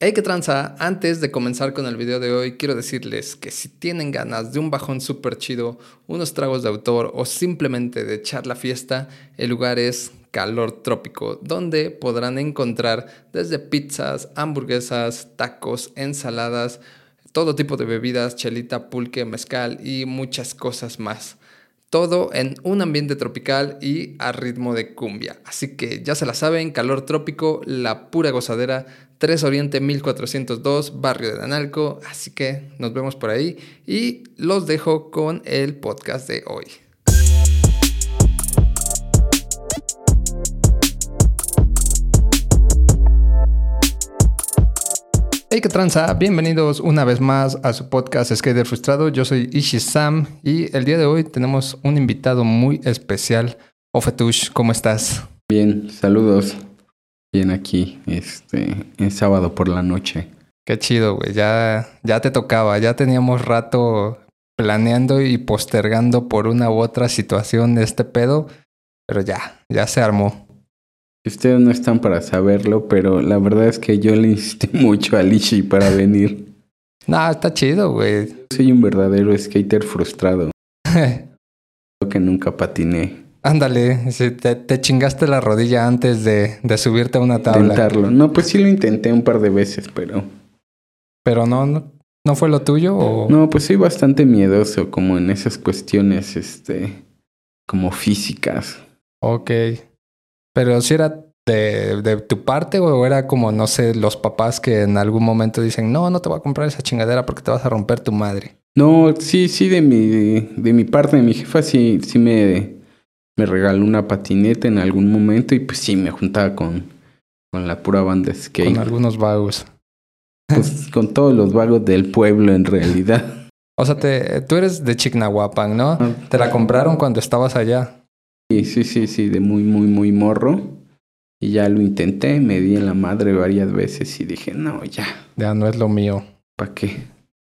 Hey, que tranza, antes de comenzar con el video de hoy, quiero decirles que si tienen ganas de un bajón súper chido, unos tragos de autor o simplemente de echar la fiesta, el lugar es Calor Trópico, donde podrán encontrar desde pizzas, hamburguesas, tacos, ensaladas, todo tipo de bebidas, chelita, pulque, mezcal y muchas cosas más. Todo en un ambiente tropical y a ritmo de cumbia. Así que ya se la saben, calor trópico, la pura gozadera, 3 Oriente 1402, barrio de Analco. Así que nos vemos por ahí y los dejo con el podcast de hoy. Hey, qué tranza, bienvenidos una vez más a su podcast Skater Frustrado. Yo soy Ishi Sam y el día de hoy tenemos un invitado muy especial. Ofetush, ¿cómo estás? Bien, saludos. Bien aquí, este, en sábado por la noche. Qué chido, güey. Ya, ya te tocaba, ya teníamos rato planeando y postergando por una u otra situación de este pedo, pero ya, ya se armó. Ustedes no están para saberlo, pero la verdad es que yo le insistí mucho a Lishi para venir. No, está chido, güey. Soy un verdadero skater frustrado. Creo que nunca patiné. Ándale, te, te, chingaste la rodilla antes de, de, subirte a una tabla. Intentarlo. No, pues sí lo intenté un par de veces, pero. Pero no, no, ¿no fue lo tuyo o. No, pues soy bastante miedoso, como en esas cuestiones, este. como físicas. Ok. Pero si era de, de, tu parte o era como, no sé, los papás que en algún momento dicen, no, no te voy a comprar esa chingadera porque te vas a romper tu madre. No, sí, sí, de mi, de mi parte, de mi jefa, sí, sí me, me regaló una patineta en algún momento y pues sí, me juntaba con, con la pura banda skate. Con algunos vagos. Pues con todos los vagos del pueblo en realidad. O sea, te, tú eres de Chignahuapan, ¿no? Te la compraron cuando estabas allá. Sí, sí, sí, sí, de muy, muy, muy morro. Y ya lo intenté, me di en la madre varias veces y dije, no, ya. Ya no es lo mío. ¿Para qué?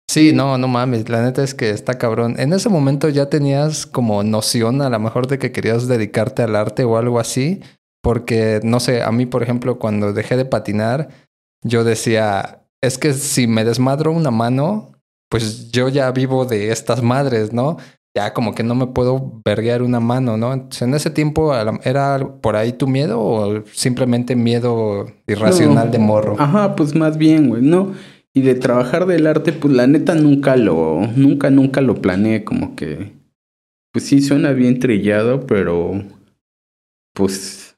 Sí, no, no mames, la neta es que está cabrón. En ese momento ya tenías como noción a lo mejor de que querías dedicarte al arte o algo así, porque no sé, a mí por ejemplo cuando dejé de patinar, yo decía, es que si me desmadro una mano, pues yo ya vivo de estas madres, ¿no? Ya como que no me puedo verguear una mano, ¿no? Entonces, en ese tiempo, ¿era por ahí tu miedo o simplemente miedo irracional no. de morro? Ajá, pues más bien, güey, no. Y de trabajar del arte, pues la neta nunca lo, nunca, nunca lo planeé, como que, pues sí suena bien trillado, pero, pues,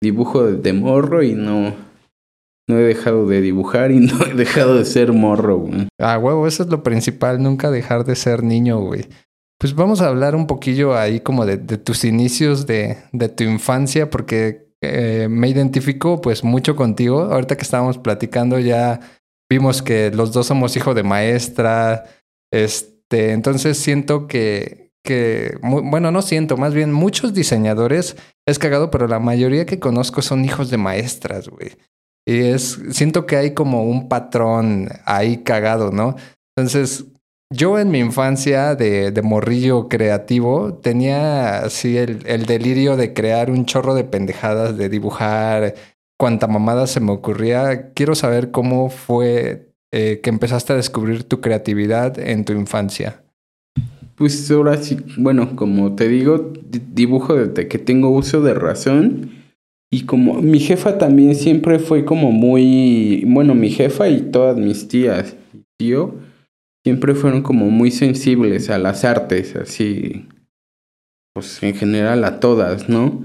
dibujo de morro y no, no he dejado de dibujar y no he dejado de ser morro, güey. Ah, huevo, eso es lo principal, nunca dejar de ser niño, güey. Pues vamos a hablar un poquillo ahí como de, tus inicios de, de, tu infancia, porque eh, me identifico pues mucho contigo. Ahorita que estábamos platicando ya vimos que los dos somos hijos de maestra. Este, entonces siento que, que, bueno, no siento, más bien muchos diseñadores es cagado, pero la mayoría que conozco son hijos de maestras, güey. Y es, siento que hay como un patrón ahí cagado, ¿no? Entonces, yo en mi infancia de, morrillo creativo tenía así el, el, delirio de crear un chorro de pendejadas, de dibujar cuanta mamada se me ocurría. Quiero saber cómo fue eh, que empezaste a descubrir tu creatividad en tu infancia. Pues ahora sí, bueno, como te digo, dibujo desde que tengo uso de razón. Y como mi jefa también siempre fue como muy, bueno, mi jefa y todas mis tías, tío, siempre fueron como muy sensibles a las artes, así, pues en general a todas, ¿no?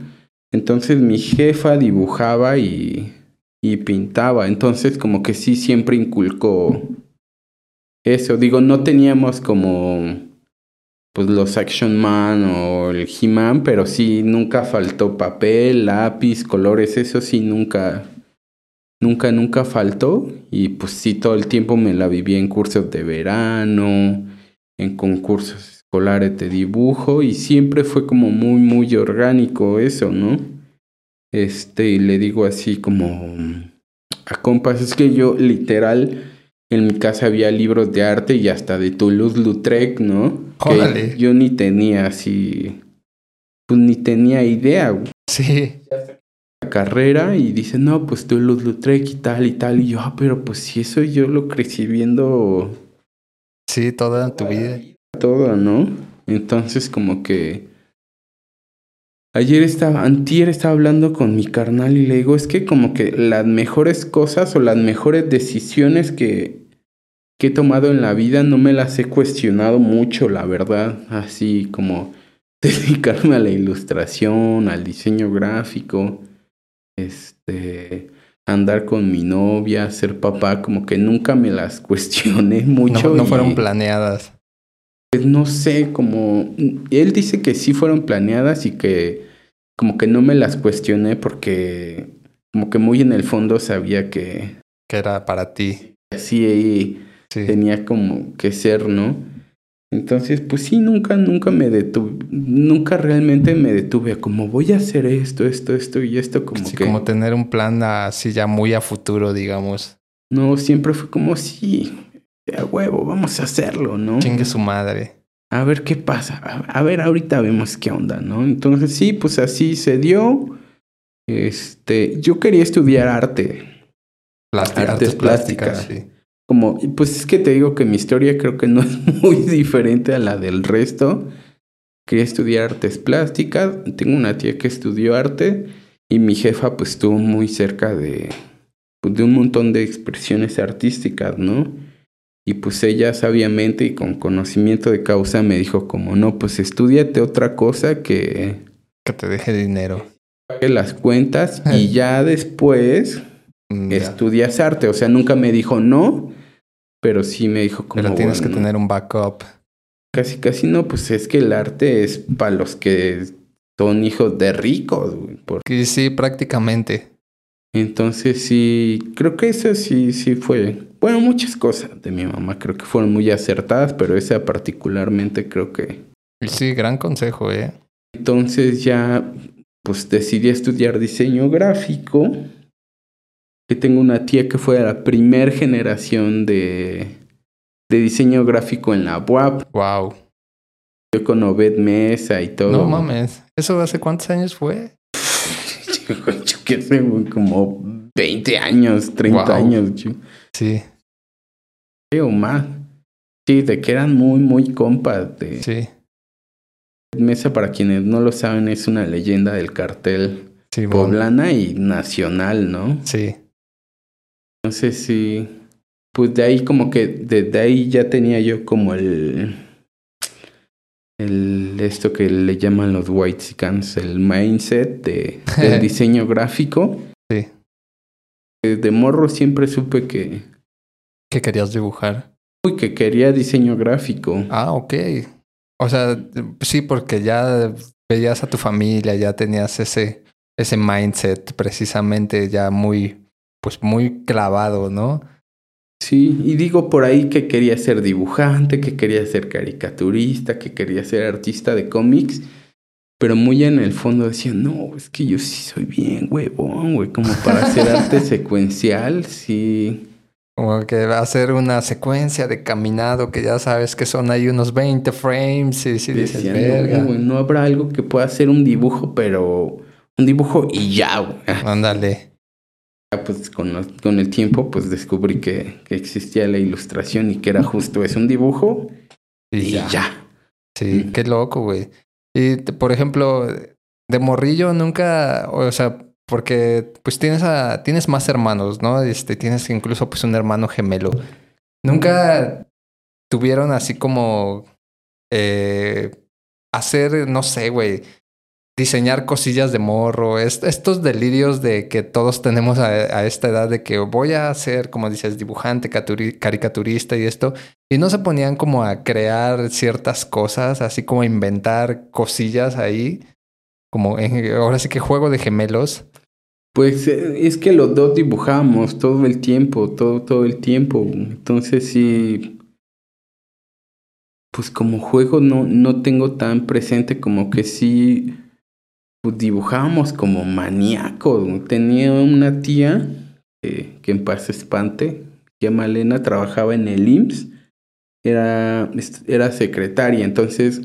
Entonces mi jefa dibujaba y, y pintaba, entonces como que sí siempre inculcó eso, digo, no teníamos como pues los Action Man o el He-Man, pero sí nunca faltó papel, lápiz, colores, eso sí nunca nunca, nunca faltó. Y pues sí, todo el tiempo me la viví en cursos de verano, en concursos escolares de dibujo y siempre fue como muy, muy orgánico eso, ¿no? Este, y le digo así como a compas, es que yo literal en mi casa había libros de arte y hasta de Toulouse-Lautrec, ¿no? Que yo ni tenía así, pues ni tenía idea. Sí. Carrera y dice, no, pues tú Luz Lautrec y tal y tal. Y yo, ah, pero pues si eso yo lo crecí viendo. Sí, toda tu vida. Todo, ¿no? Entonces, como que. Ayer estaba, antier estaba hablando con mi carnal y le digo, es que como que las mejores cosas o las mejores decisiones que, que he tomado en la vida no me las he cuestionado mucho, la verdad. Así como dedicarme a la ilustración, al diseño gráfico, este, andar con mi novia, ser papá, como que nunca me las cuestioné mucho. No, no fueron planeadas. Pues no sé, como él dice que sí fueron planeadas y que como que no me las cuestioné porque como que muy en el fondo sabía que... Que era para ti. Así sí. tenía como que ser, ¿no? Entonces, pues sí, nunca, nunca me detuve, nunca realmente me detuve como voy a hacer esto, esto, esto y esto, como sí, que... Como tener un plan así ya muy a futuro, digamos. No, siempre fue como, sí, a huevo, vamos a hacerlo, ¿no? Chingue su madre. A ver qué pasa, a ver, ahorita vemos qué onda, ¿no? Entonces sí, pues así se dio. Este, yo quería estudiar arte. Plástica, artes, plásticas, plásticas sí como, pues es que te digo que mi historia creo que no es muy diferente a la del resto. Quería estudiar artes plásticas, tengo una tía que estudió arte y mi jefa pues estuvo muy cerca de, pues, de un montón de expresiones artísticas, ¿no? Y pues ella sabiamente y con conocimiento de causa me dijo como, no, pues estudiate otra cosa que... Que te deje dinero. Pague las cuentas y ya después mm, estudias arte. O sea, nunca me dijo no, pero sí me dijo como... Pero tienes que tener un backup. Casi, casi no, pues es que el arte es para los que son hijos de ricos. Porque... Sí, prácticamente. Entonces sí, creo que esa sí, sí fue... Bueno, muchas cosas de mi mamá creo que fueron muy acertadas, pero esa particularmente creo que... Sí, gran consejo, ¿eh? Entonces ya, pues decidí estudiar diseño gráfico que tengo una tía que fue de la primer generación de, de diseño gráfico en la UAP. Wow. Yo con Obed Mesa y todo. No mames. ¿Eso hace cuántos años fue? yo, qué sé, como 20 años, 30 años. Sí. O más. Sí, de que eran muy, muy compas. De... Sí. Mesa, para quienes no lo saben, es una leyenda del cartel poblana y nacional, ¿no? Sí. Entonces sí, pues de ahí como que desde ahí ya tenía yo como el, el esto que le llaman los white scans, el mindset de, del diseño gráfico. Sí. De morro siempre supe que... ¿Qué querías dibujar? Uy, que quería diseño gráfico. Ah, ok. O sea, sí, porque ya veías a tu familia, ya tenías ese, ese mindset precisamente ya muy pues muy clavado, ¿no? Sí, y digo por ahí que quería ser dibujante, que quería ser caricaturista, que quería ser artista de cómics, pero muy en el fondo decía, no, es que yo sí soy bien huevón, güey, como para hacer arte secuencial, sí. Como que va a ser una secuencia de caminado que ya sabes que son ahí unos 20 frames y si dices, verga. No, no habrá algo que pueda hacer un dibujo, pero un dibujo y ya, güey. Ándale pues con, con, el tiempo pues descubrí que, que, existía la ilustración y que era justo es un dibujo y, ya. Sí, qué loco, güey. Y por ejemplo, de morrillo nunca, o sea, porque pues tienes a, tienes más hermanos, ¿no? Este, tienes incluso pues un hermano gemelo. Nunca tuvieron así como eh, hacer, no sé, güey, diseñar cosillas de morro, estos delirios de que todos tenemos a, esta edad de que voy a ser, como dices, dibujante, caricaturista y esto, y no se ponían como a crear ciertas cosas, así como inventar cosillas ahí, como ahora sí que juego de gemelos. Pues eh, es que los dos dibujamos todo el tiempo, todo, todo el tiempo, entonces sí, pues como juego no, no tengo tan presente como que sí pues dibujábamos como maníacos. Tenía una tía que en paz espante, que Malena trabajaba en el IMSS, era, era secretaria, entonces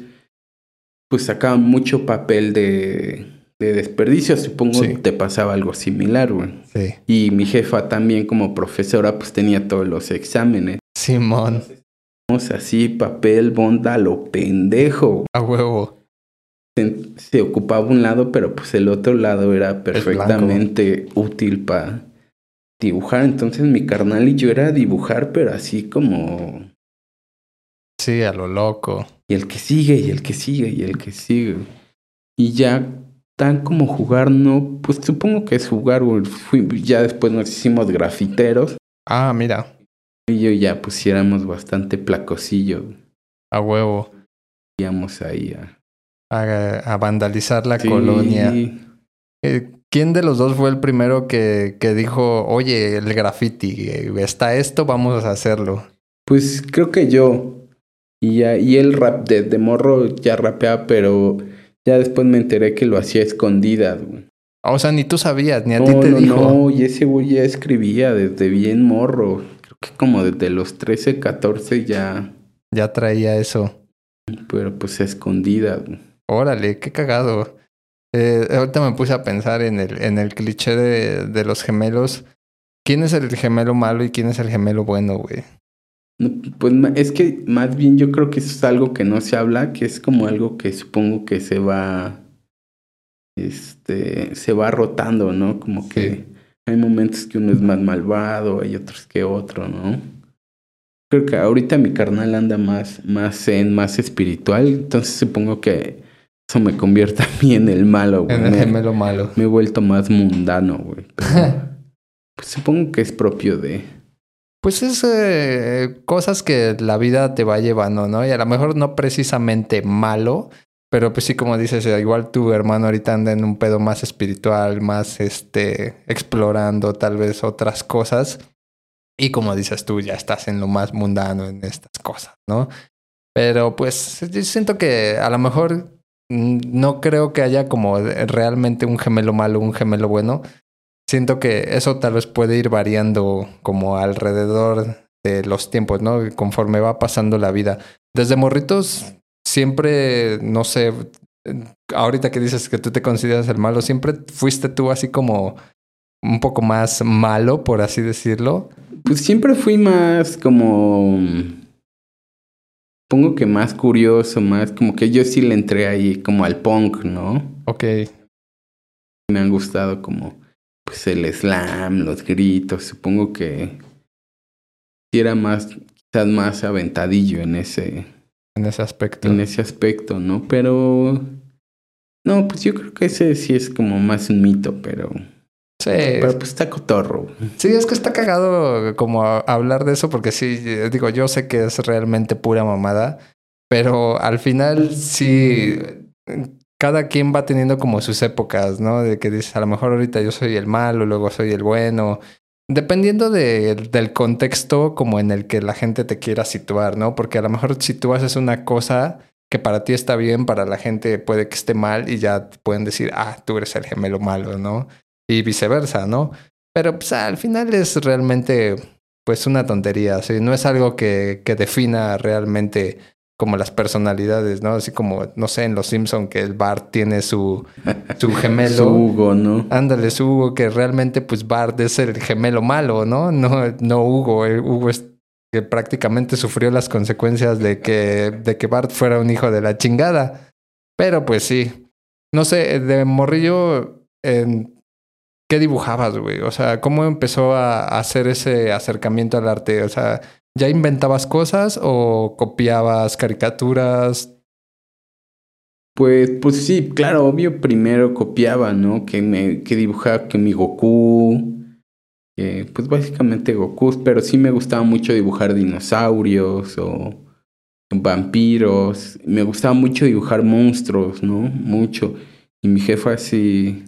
pues sacaba mucho papel de, de desperdicio. Supongo Sí. te pasaba algo similar, güey. Sí. Y mi jefa también como profesora pues tenía todos los exámenes. Simón, así, papel, bonda, lo pendejo. a huevo. Se, se ocupaba un lado, pero pues el otro lado era perfectamente útil para dibujar. Entonces mi carnal y yo era dibujar, pero así como... Sí, a lo loco. Y el que sigue, y el que sigue, y el que sigue. Y ya tan como jugar, no, pues supongo que es jugar. Fui- ya después nos hicimos grafiteros. Ah, mira, Y yo ya pusiéramos bastante placosillo. a huevo. Íbamos ahí a... A, a vandalizar la Sí. colonia. Eh, ¿Quién de los dos fue el primero que, que dijo, oye, el graffiti, eh, está esto, vamos a hacerlo? Pues creo que yo. Y, ya, y él rap, desde morro ya rapeaba, pero ya después me enteré que lo hacía escondidas, güey. O sea, ni tú sabías, ni a No, ti te no, dijo. no, y ese güey ya escribía desde bien morro. Creo que como desde los 13, 14 ya, Ya traía eso. pero pues a escondidas. güey. Órale, qué cagado. Eh, ahorita me puse a pensar en el, en el cliché de, de los gemelos. ¿Quién es el gemelo malo y quién es el gemelo bueno, güey? Pues es que más bien yo creo que eso es algo que no se habla, que es como algo que supongo que se va, este, se va rotando, ¿no? Como que hay momentos que uno es más malvado, hay otros que otro, ¿no? Creo que ahorita mi carnal anda más, más zen, más espiritual, entonces supongo que eso me convierte a mí en el malo, güey. En el Me- gemelo malo. me he vuelto más mundano, güey. pues supongo que es propio de... Pues es eh, cosas que la vida te va llevando, ¿no? Y a lo mejor no precisamente malo, pero pues sí, como dices, eh, igual tu hermano ahorita anda en un pedo más espiritual, más este, explorando tal vez otras cosas. Y como dices tú, ya estás en lo más mundano en estas cosas, ¿no? Pero pues yo siento que a lo mejor no creo que haya como realmente un gemelo malo, un gemelo bueno. Siento que eso tal vez puede ir variando como alrededor de los tiempos, ¿no? Conforme va pasando la vida. Desde morritos, siempre, no sé, ahorita que dices que tú te consideras el malo, siempre fuiste tú así como un poco más malo, por así decirlo. Pues siempre fui más como. Pongo que más curioso, más como que yo sí le entré ahí como al punk, ¿no? Ok, Me han gustado como pues el slam, los gritos, supongo que era más, quizás más aventadillo en ese, en ese aspecto. en ese aspecto, ¿no? Pero no, pues yo creo que ese sí es como más un mito, pero, Sí, pero pues está cotorro. Sí, es que está cagado como hablar de eso porque sí, digo, yo sé que es realmente pura mamada, pero al final sí, cada quien va teniendo como sus épocas, ¿no? De que dices, a lo mejor ahorita yo soy el malo, luego soy el bueno, dependiendo de- del contexto como en el que la gente te quiera situar, ¿no? Porque a lo mejor si tú haces una cosa que para ti está bien, para la gente puede que esté mal y ya pueden decir, ah, tú eres el gemelo malo, ¿no? Y viceversa, ¿no? Pero pues al final es realmente pues una tontería, ¿sí? no es algo que, que defina realmente como las personalidades, ¿no? Así como, no sé, en Los Simpson que el Bart tiene su, su gemelo. Su Hugo, ¿no? Ándale, su Hugo, que realmente pues Bart es el gemelo malo, ¿no? No, no Hugo. eh, Hugo es que prácticamente sufrió las consecuencias de que, de que Bart fuera un hijo de la chingada. Pero pues sí. No sé, de morrillo, en- ¿qué dibujabas, güey? O sea, ¿cómo empezó a, hacer ese acercamiento al arte? O sea, ¿ya inventabas cosas o copiabas caricaturas? Pues, pues sí, claro, obvio, primero copiaba, ¿no? Que me, que dibujaba que mi Goku, que, pues básicamente Goku, pero sí me gustaba mucho dibujar dinosaurios o vampiros. Me gustaba mucho dibujar monstruos, ¿no? Mucho. Y mi jefa sí.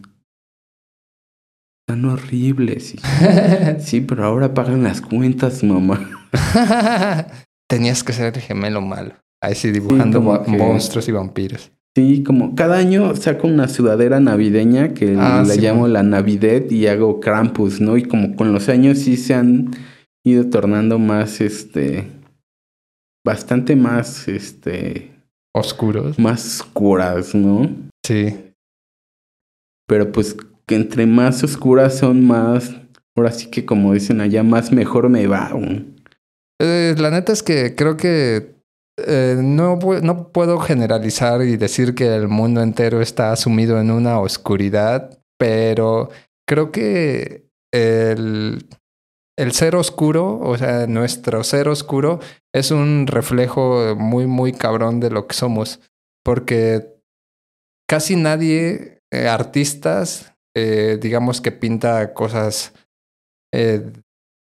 Están horribles. Y, sí, pero ahora pagan las cuentas, mamá. Tenías que ser el gemelo malo. Ahí sí, dibujando que- monstruos y vampiros. Sí, como cada año saco una sudadera navideña que Ah, la sí, llamo man. la Navidad y hago Krampus, ¿no? Y como con los años sí se han ido tornando más, este, bastante más, este, Oscuros. más oscuras, ¿no? Sí. pero pues que entre más oscuras son más, ahora sí que como dicen allá, más mejor me va. Eh, la neta es que creo que eh, no, no puedo generalizar y decir que el mundo entero está sumido en una oscuridad, pero creo que el, el ser oscuro, o sea, nuestro ser oscuro, es un reflejo muy, muy cabrón de lo que somos. Porque casi nadie, eh, artistas, eh, digamos que pinta cosas eh,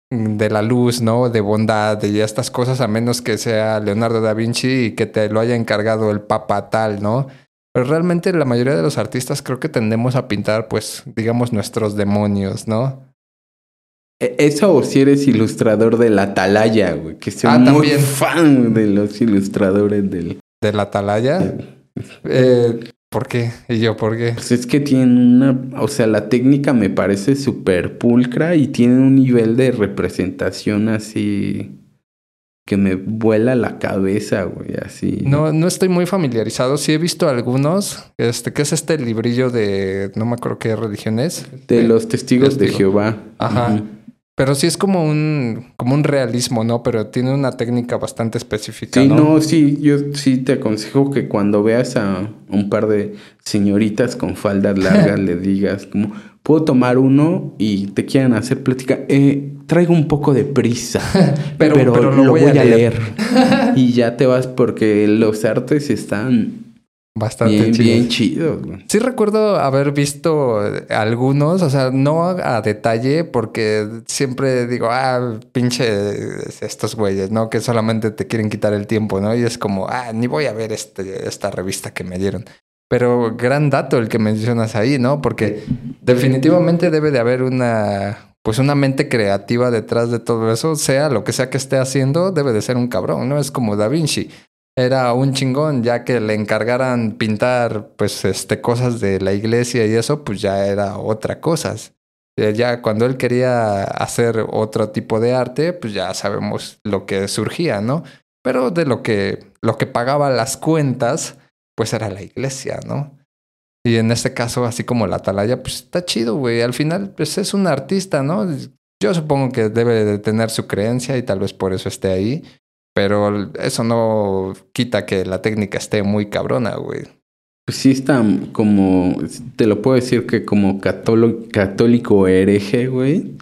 de la luz, ¿no? De bondad y estas cosas, a menos que sea Leonardo da Vinci y que te lo haya encargado el papa tal, ¿no? Pero realmente la mayoría de los artistas creo que tendemos a pintar, pues, digamos, nuestros demonios, ¿no? E, eso o si eres ilustrador de la Atalaya, güey, que soy ah, muy fan de los ilustradores del... ¿De la Atalaya? eh, ¿Por qué? ¿Y yo por qué? Pues es que tiene una, o sea, la técnica me parece súper pulcra y tiene un nivel de representación así que me vuela la cabeza, güey, así. No, no estoy muy familiarizado. Sí he visto algunos. Este, ¿qué es este librillo de, no me acuerdo qué religión es? De los testigos de Jehová. Ajá. Pero sí es como un, como un realismo, ¿no? Pero tiene una técnica bastante específica. Sí, no, sí, yo sí te aconsejo que cuando veas a un par de señoritas con faldas largas le digas como, puedo tomar uno y te quieran hacer plática. Eh, traigo un poco de prisa, pero, lo, voy, a leer. y ya te vas porque los artes están Bastante bien, chido. Sí recuerdo haber visto algunos, o sea, no a detalle, porque siempre digo, ah, pinche estos güeyes, ¿no? Que solamente te quieren quitar el tiempo, ¿no? Y es como, ah, ni voy a ver este, esta revista que me dieron. Pero gran dato el que mencionas ahí, ¿no? Porque definitivamente debe de haber una, pues una mente creativa detrás de todo eso, sea lo que sea que esté haciendo, debe de ser un cabrón, ¿no? Es como Da Vinci era un chingón, ya que le encargaran pintar pues este cosas de la iglesia y eso, pues ya era otra cosa. Eh, ya cuando él quería hacer otro tipo de arte, pues ya sabemos lo que surgía, ¿no? Pero de lo que lo que pagaba las cuentas, pues era la iglesia, ¿no? Y en este caso, así como la atalaya, pues está chido, güey. Al final, pues es un artista, ¿no? Yo supongo que debe de tener su creencia y tal vez por eso esté ahí. Pero eso no quita que la técnica esté muy cabrona, güey. Pues sí está como, te lo puedo decir que como católico hereje, güey.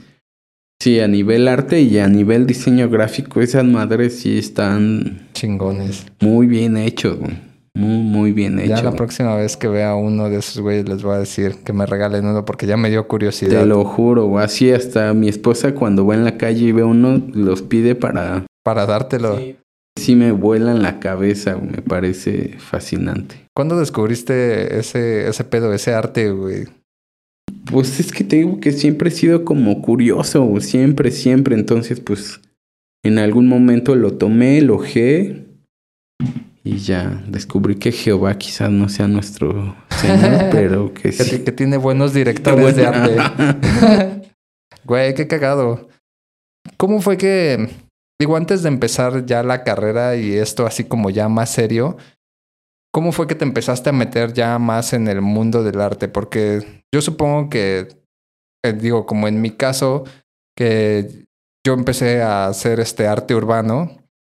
Sí, a nivel arte y a nivel diseño gráfico, esas madres sí están... Chingones. Muy bien hechos, güey. Muy, muy bien hecho. Ya la próxima vez que vea uno de esos güeyes les voy a decir que me regalen uno porque ya me dio curiosidad. Te lo juro, güey. Así hasta mi esposa cuando va en la calle y ve uno, los pide para para dártelo. Sí. me vuela en la cabeza, me parece fascinante. ¿Cuándo descubriste ese, ese pedo, ese arte, güey? Pues es que te digo que siempre he sido como curioso, siempre, siempre. Entonces, pues, en algún momento lo tomé, lo ojé y ya descubrí que Jehová quizás no sea nuestro Señor, pero que sí. Que, tiene buenos directores de arte. güey, qué cagado. ¿Cómo fue que Digo, antes de empezar ya la carrera y esto así como ya más serio, ¿cómo fue que te empezaste a meter ya más en el mundo del arte? Porque yo supongo que, eh, digo, como en mi caso, que yo empecé a hacer este arte urbano.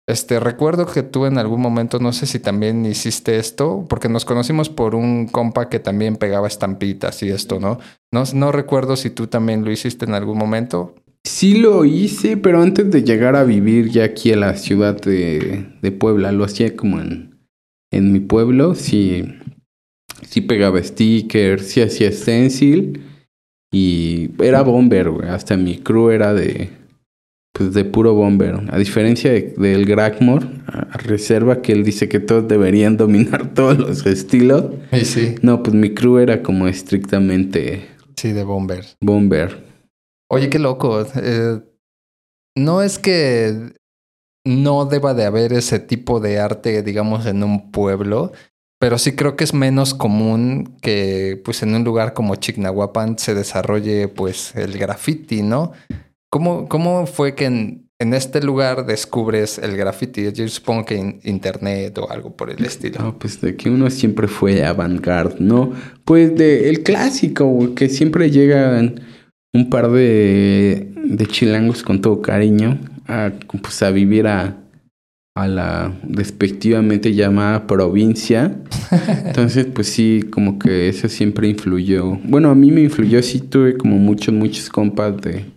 Este, recuerdo que tú en algún momento, no sé si también hiciste esto, porque nos conocimos por un compa que también pegaba estampitas y esto, ¿no? No, no recuerdo si tú también lo hiciste en algún momento. Sí lo hice, pero antes de llegar a vivir ya aquí a la ciudad de, de Puebla, lo hacía como en, en mi pueblo, sí, sí pegaba stickers, sí hacía stencil y era bomber, güey. Hasta mi crew era de, pues de puro bomber. A diferencia del Gragmore, a reserva que él dice que todos deberían dominar todos los estilos. Sí, sí. No, pues mi crew era como estrictamente... Sí, de bomber. Bomber. Oye, qué loco. Eh, no es que no deba de haber ese tipo de arte, digamos, en un pueblo, pero sí creo que es menos común que, pues, en un lugar como Chignahuapan se desarrolle, pues, el graffiti, ¿no? ¿Cómo, cómo fue que en este lugar descubres el graffiti. Yo supongo que en internet o algo por el estilo. No, pues de que uno siempre fue avant-garde, ¿no? Pues de el clásico, que siempre llegan un par de, de chilangos con todo cariño a, pues, a vivir a, a la despectivamente llamada provincia. Entonces, pues sí, como que eso siempre influyó. Bueno, a mí me influyó, sí tuve como muchos, muchos compas de,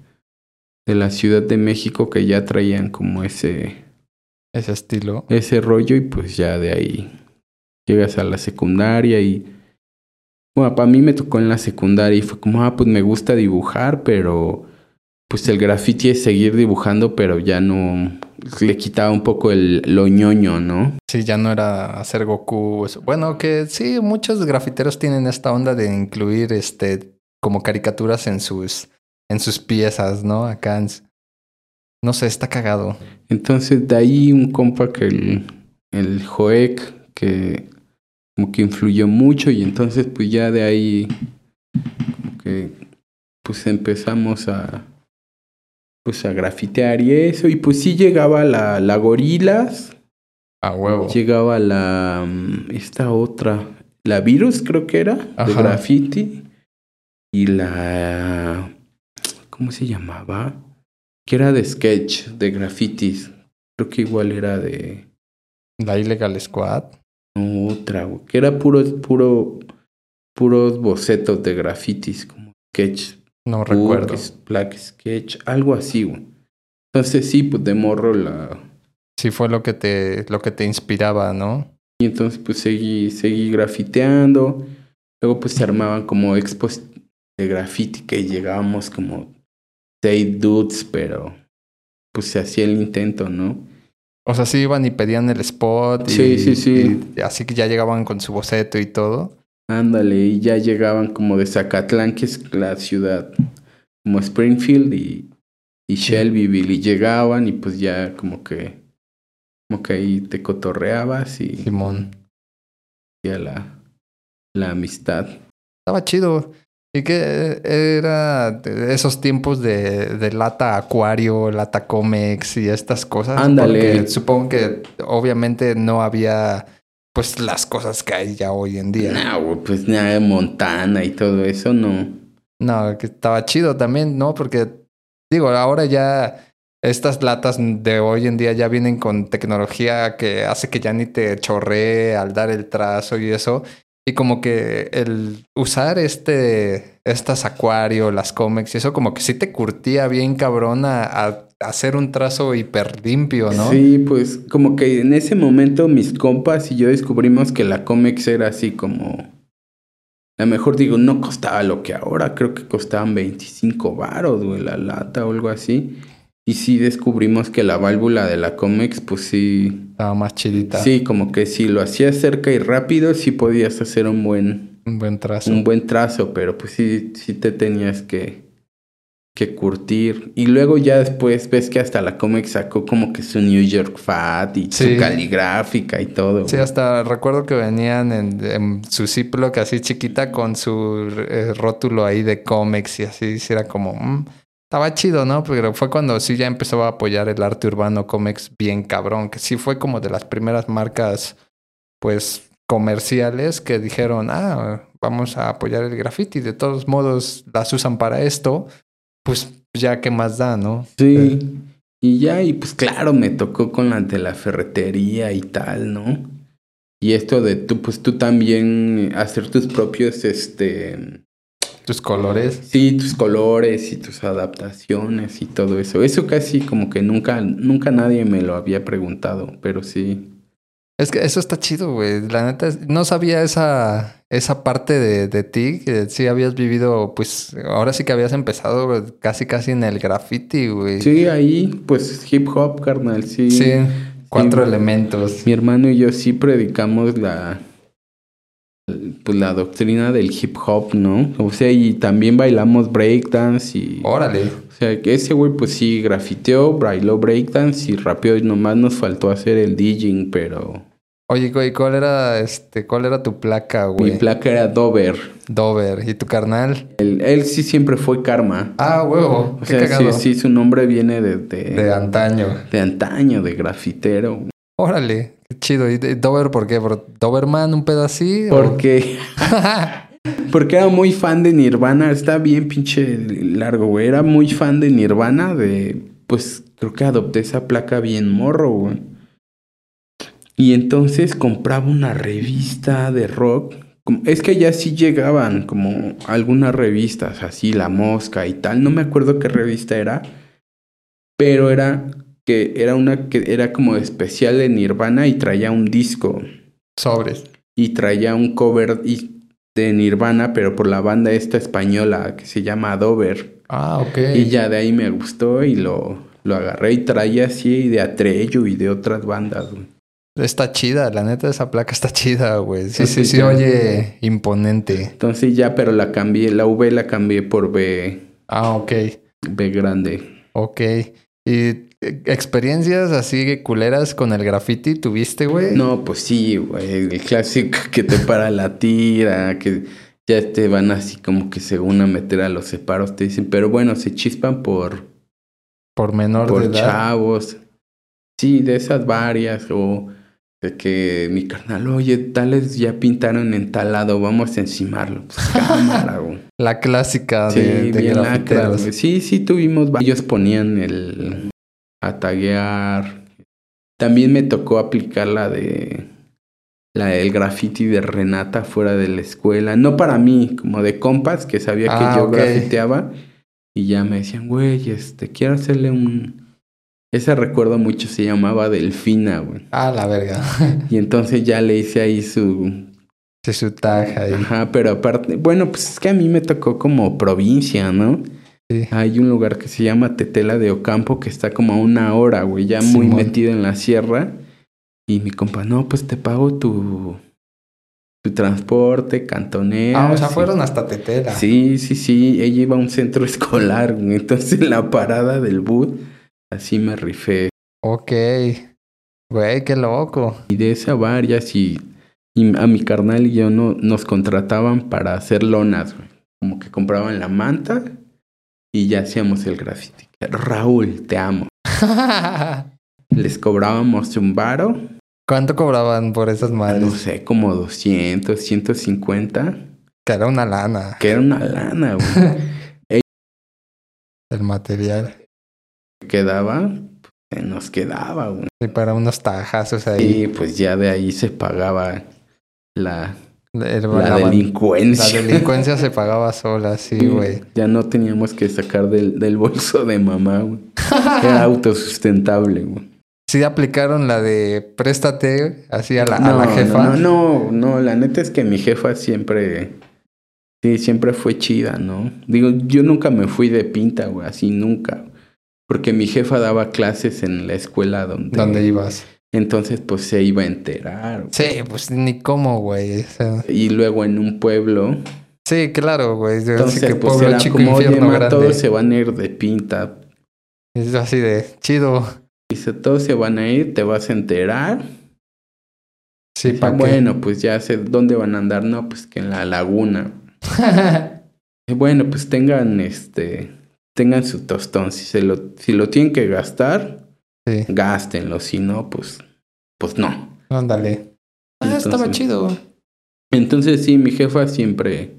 de la Ciudad de México que ya traían como ese... Ese estilo. Ese rollo y pues ya de ahí llegas a la secundaria y... Bueno, para mí me tocó en la secundaria y fue como, ah, pues me gusta dibujar, pero pues el graffiti es seguir dibujando, pero ya no le quitaba un poco el lo ñoño, ¿no? Sí, ya no era hacer Goku. Bueno, que sí, muchos grafiteros tienen esta onda de incluir este como caricaturas en sus en sus piezas, ¿no? Acá no sé, está cagado. Entonces, de ahí un compa que el el Joek que como que influyó mucho y entonces pues ya de ahí como que pues empezamos a pues a grafitear y eso. Y pues sí llegaba la, la gorilas. A huevo. Llegaba la. mm, Esta otra. La virus, creo que era. De Ajá. graffiti. Y la. ¿Cómo se llamaba? Que era de sketch, de grafitis. Creo que igual era de. La Illegal Squad. no, otra, güey, Que era puro, puro. Puros bocetos de grafitis, como sketch No recuerdo. Black, Black Sketch, algo así, güey. Entonces sí, pues de morro la... Sí fue lo que te, lo que te inspiraba, ¿no? Y entonces pues seguí, seguí grafiteando. Luego pues se armaban como expos de graffiti que llegábamos como seis dudes, pero pues se hacía el intento, ¿no? O sea, sí iban y pedían el spot. y- Sí, sí, sí. y así que ya llegaban con su boceto y todo. Ándale, y ya llegaban como de Zacatlán, que es la ciudad, como Springfield y, y Shelbyville, y llegaban y pues ya como que, como que ahí te cotorreabas y, Simón. y a la, la amistad. Estaba chido. Y que era de esos tiempos de, de lata acuario, lata comex y estas cosas. Ándale. Supongo que obviamente no había pues las cosas que hay ya hoy en día. No, pues nada de Montana y todo eso, no. No, que estaba chido también, ¿no? Porque digo, ahora ya estas latas de hoy en día ya vienen con tecnología que hace que ya ni te chorree al dar el trazo y eso. Y como que el usar este, estas acuario, las cómics y eso como que sí te curtía bien cabrón a, hacer un trazo hiper limpio, ¿no? Sí, pues como que en ese momento mis compas y yo descubrimos que la Comex era así como... A lo mejor digo, no costaba lo que ahora, creo que costaban 25 varos, güey, la lata o algo así. Y sí descubrimos que la válvula de la Comex, pues sí... Estaba más chidita. Sí, como que si lo hacías cerca y rápido, sí podías hacer un buen, Un buen trazo. un buen trazo, pero pues sí, sí te tenías que, que curtir. Y luego ya después ves que hasta la Comex sacó como que su New York Fat y Sí. su caligráfica y todo. Sí, hasta recuerdo que venían en, en su Ziploc así chiquita con su eh, rótulo ahí de cómics y así, sí era como... mm, estaba chido, ¿no? Pero fue cuando sí ya empezó a apoyar el arte urbano cómics bien cabrón, que sí fue como de las primeras marcas, pues, comerciales que dijeron, ah, vamos a apoyar el graffiti, de todos modos las usan para esto, pues ya qué más da, ¿no? Sí. Y ya, y pues claro, me tocó con la de la ferretería y tal, ¿no? Y esto de tú, pues tú también hacer tus propios, este, Tus colores. sí, tus colores y tus adaptaciones y todo eso. Eso casi como que nunca, nunca nadie me lo había preguntado, pero sí. Es que eso está chido, güey. La neta, no sabía esa, esa parte de, de ti, que sí habías vivido, pues ahora sí que habías empezado casi casi en el graffiti, güey. Sí, ahí, pues hip hop, carnal, sí. Sí, cuatro Sí. elementos. Mi hermano y yo sí predicamos la pues la doctrina del hip hop, ¿no? O sea, y también bailamos breakdance y Órale. o sea, que ese güey pues sí grafiteó, bailó breakdance y rapeó y nomás nos faltó hacer el DJing, pero Oye, güey, ¿cuál era, este, cuál era tu placa, Mi güey? placa era Dover. Dover. ¿Y tu carnal? Él, él sí siempre fue Karma. Ah, huevo. O Qué sea, sí, sí, su nombre viene de, de, De antaño. de antaño, de grafitero. Órale, qué chido. ¿Y Dover por qué? ¿Por Doberman, un pedo así? Porque, porque era muy fan de Nirvana. Está bien pinche largo, güey. Era muy fan de Nirvana. De, pues creo que adopté esa placa bien morro, güey. Y entonces compraba una revista de rock. Es que ya sí llegaban como algunas revistas, así La Mosca y tal. No me acuerdo qué revista era. Pero era que era una que era como especial de Nirvana y traía un disco Sobres. y traía un cover de Nirvana, pero por la banda esta española que se llama Dover. Ah, ok. Y ya de ahí me gustó y lo, lo agarré y traía así de Atreyu y de otras bandas. güey. Está chida, la neta esa placa está chida, güey. Sí, sí, sí, oye, imponente. Entonces ya, pero la cambié, la V la cambié por B, Ah, ok, B grande. ok. ¿Y eh, experiencias así culeras con el graffiti tuviste, güey? No, pues sí, güey, el clásico que te para la tira, que ya te van así como que según a meter a los separos, te dicen, pero bueno, se chispan por, Por menor de por edad. chavos. Sí, de esas varias. O de que mi carnal, oye, tales ya pintaron en tal lado, vamos a encimarlo. Pues cámara, güey. La clásica Sí, de, de bien lacras, güey. Sí, sí, tuvimos. Ellos ponían el. a taguear. También me tocó aplicar la de. La del graffiti de Renata fuera de la escuela. No para mí, como de compas que sabía que Ah, yo ok. grafiteaba. Y ya me decían, güey, este, quiero hacerle un. Ese recuerdo mucho se llamaba Delfina, güey. Ah, la verga. Y entonces ya le hice ahí su. Sí, su taja ahí. Ajá, pero aparte. Bueno, pues es que a mí me tocó como provincia, ¿no? Sí. Hay un lugar que se llama Tetela de Ocampo que está como a una hora, güey, ya muy Simón. metido en la sierra. Y mi compa, no, pues te pago tu, tu transporte, cantonera. Ah, o sea, fueron hasta Tetela. Sí, sí, sí. Ella iba a un centro escolar, güey. Entonces en la parada del bus, así me rifé. Ok. Güey, qué loco. Y de esa varias y, y a mi carnal y yo no, nos contrataban para hacer lonas, güey. Como que compraban la manta y ya hacíamos el graffiti. Raúl, te amo. Les cobrábamos un varo, ¿Cuánto cobraban por esas no madres? sé, como 200, 150, Que era una lana. que era una lana, güey. El material. Quedaba, pues, se nos quedaba, güey. Y para unos tajazos ahí. Y pues ya de ahí se pagaba la, la la- delincuencia. La delincuencia se pagaba sola, sí, güey. Ya no teníamos que sacar del, del bolso de mamá, güey. Era autosustentable, güey. Sí aplicaron la de préstate así a la, a la jefa. No, no, no, la neta es que mi jefa siempre, sí, siempre fue chida, ¿no? Digo, yo nunca me fui de pinta, güey, así nunca. Porque mi jefa daba clases en la escuela donde... ¿Dónde ibas? Entonces, pues se iba a enterar. güey. Sí, pues ni cómo, güey. O sea, Y luego en un pueblo. sí, claro, güey. Entonces, que pues pueblo era chico, como, oye, infierno ma, grande. todos se van a ir de pinta. Es así de chido. Dice, todos se van a ir, te vas a enterar. Sí, para bueno, pues ya sé dónde van a andar. No, pues que en la laguna. Bueno, pues tengan este, tengan su tostón. Si se lo, si lo tienen que gastar, sí, gástenlo. Si no, pues, pues no. ándale. Ah, estaba chido. Entonces sí, mi jefa siempre,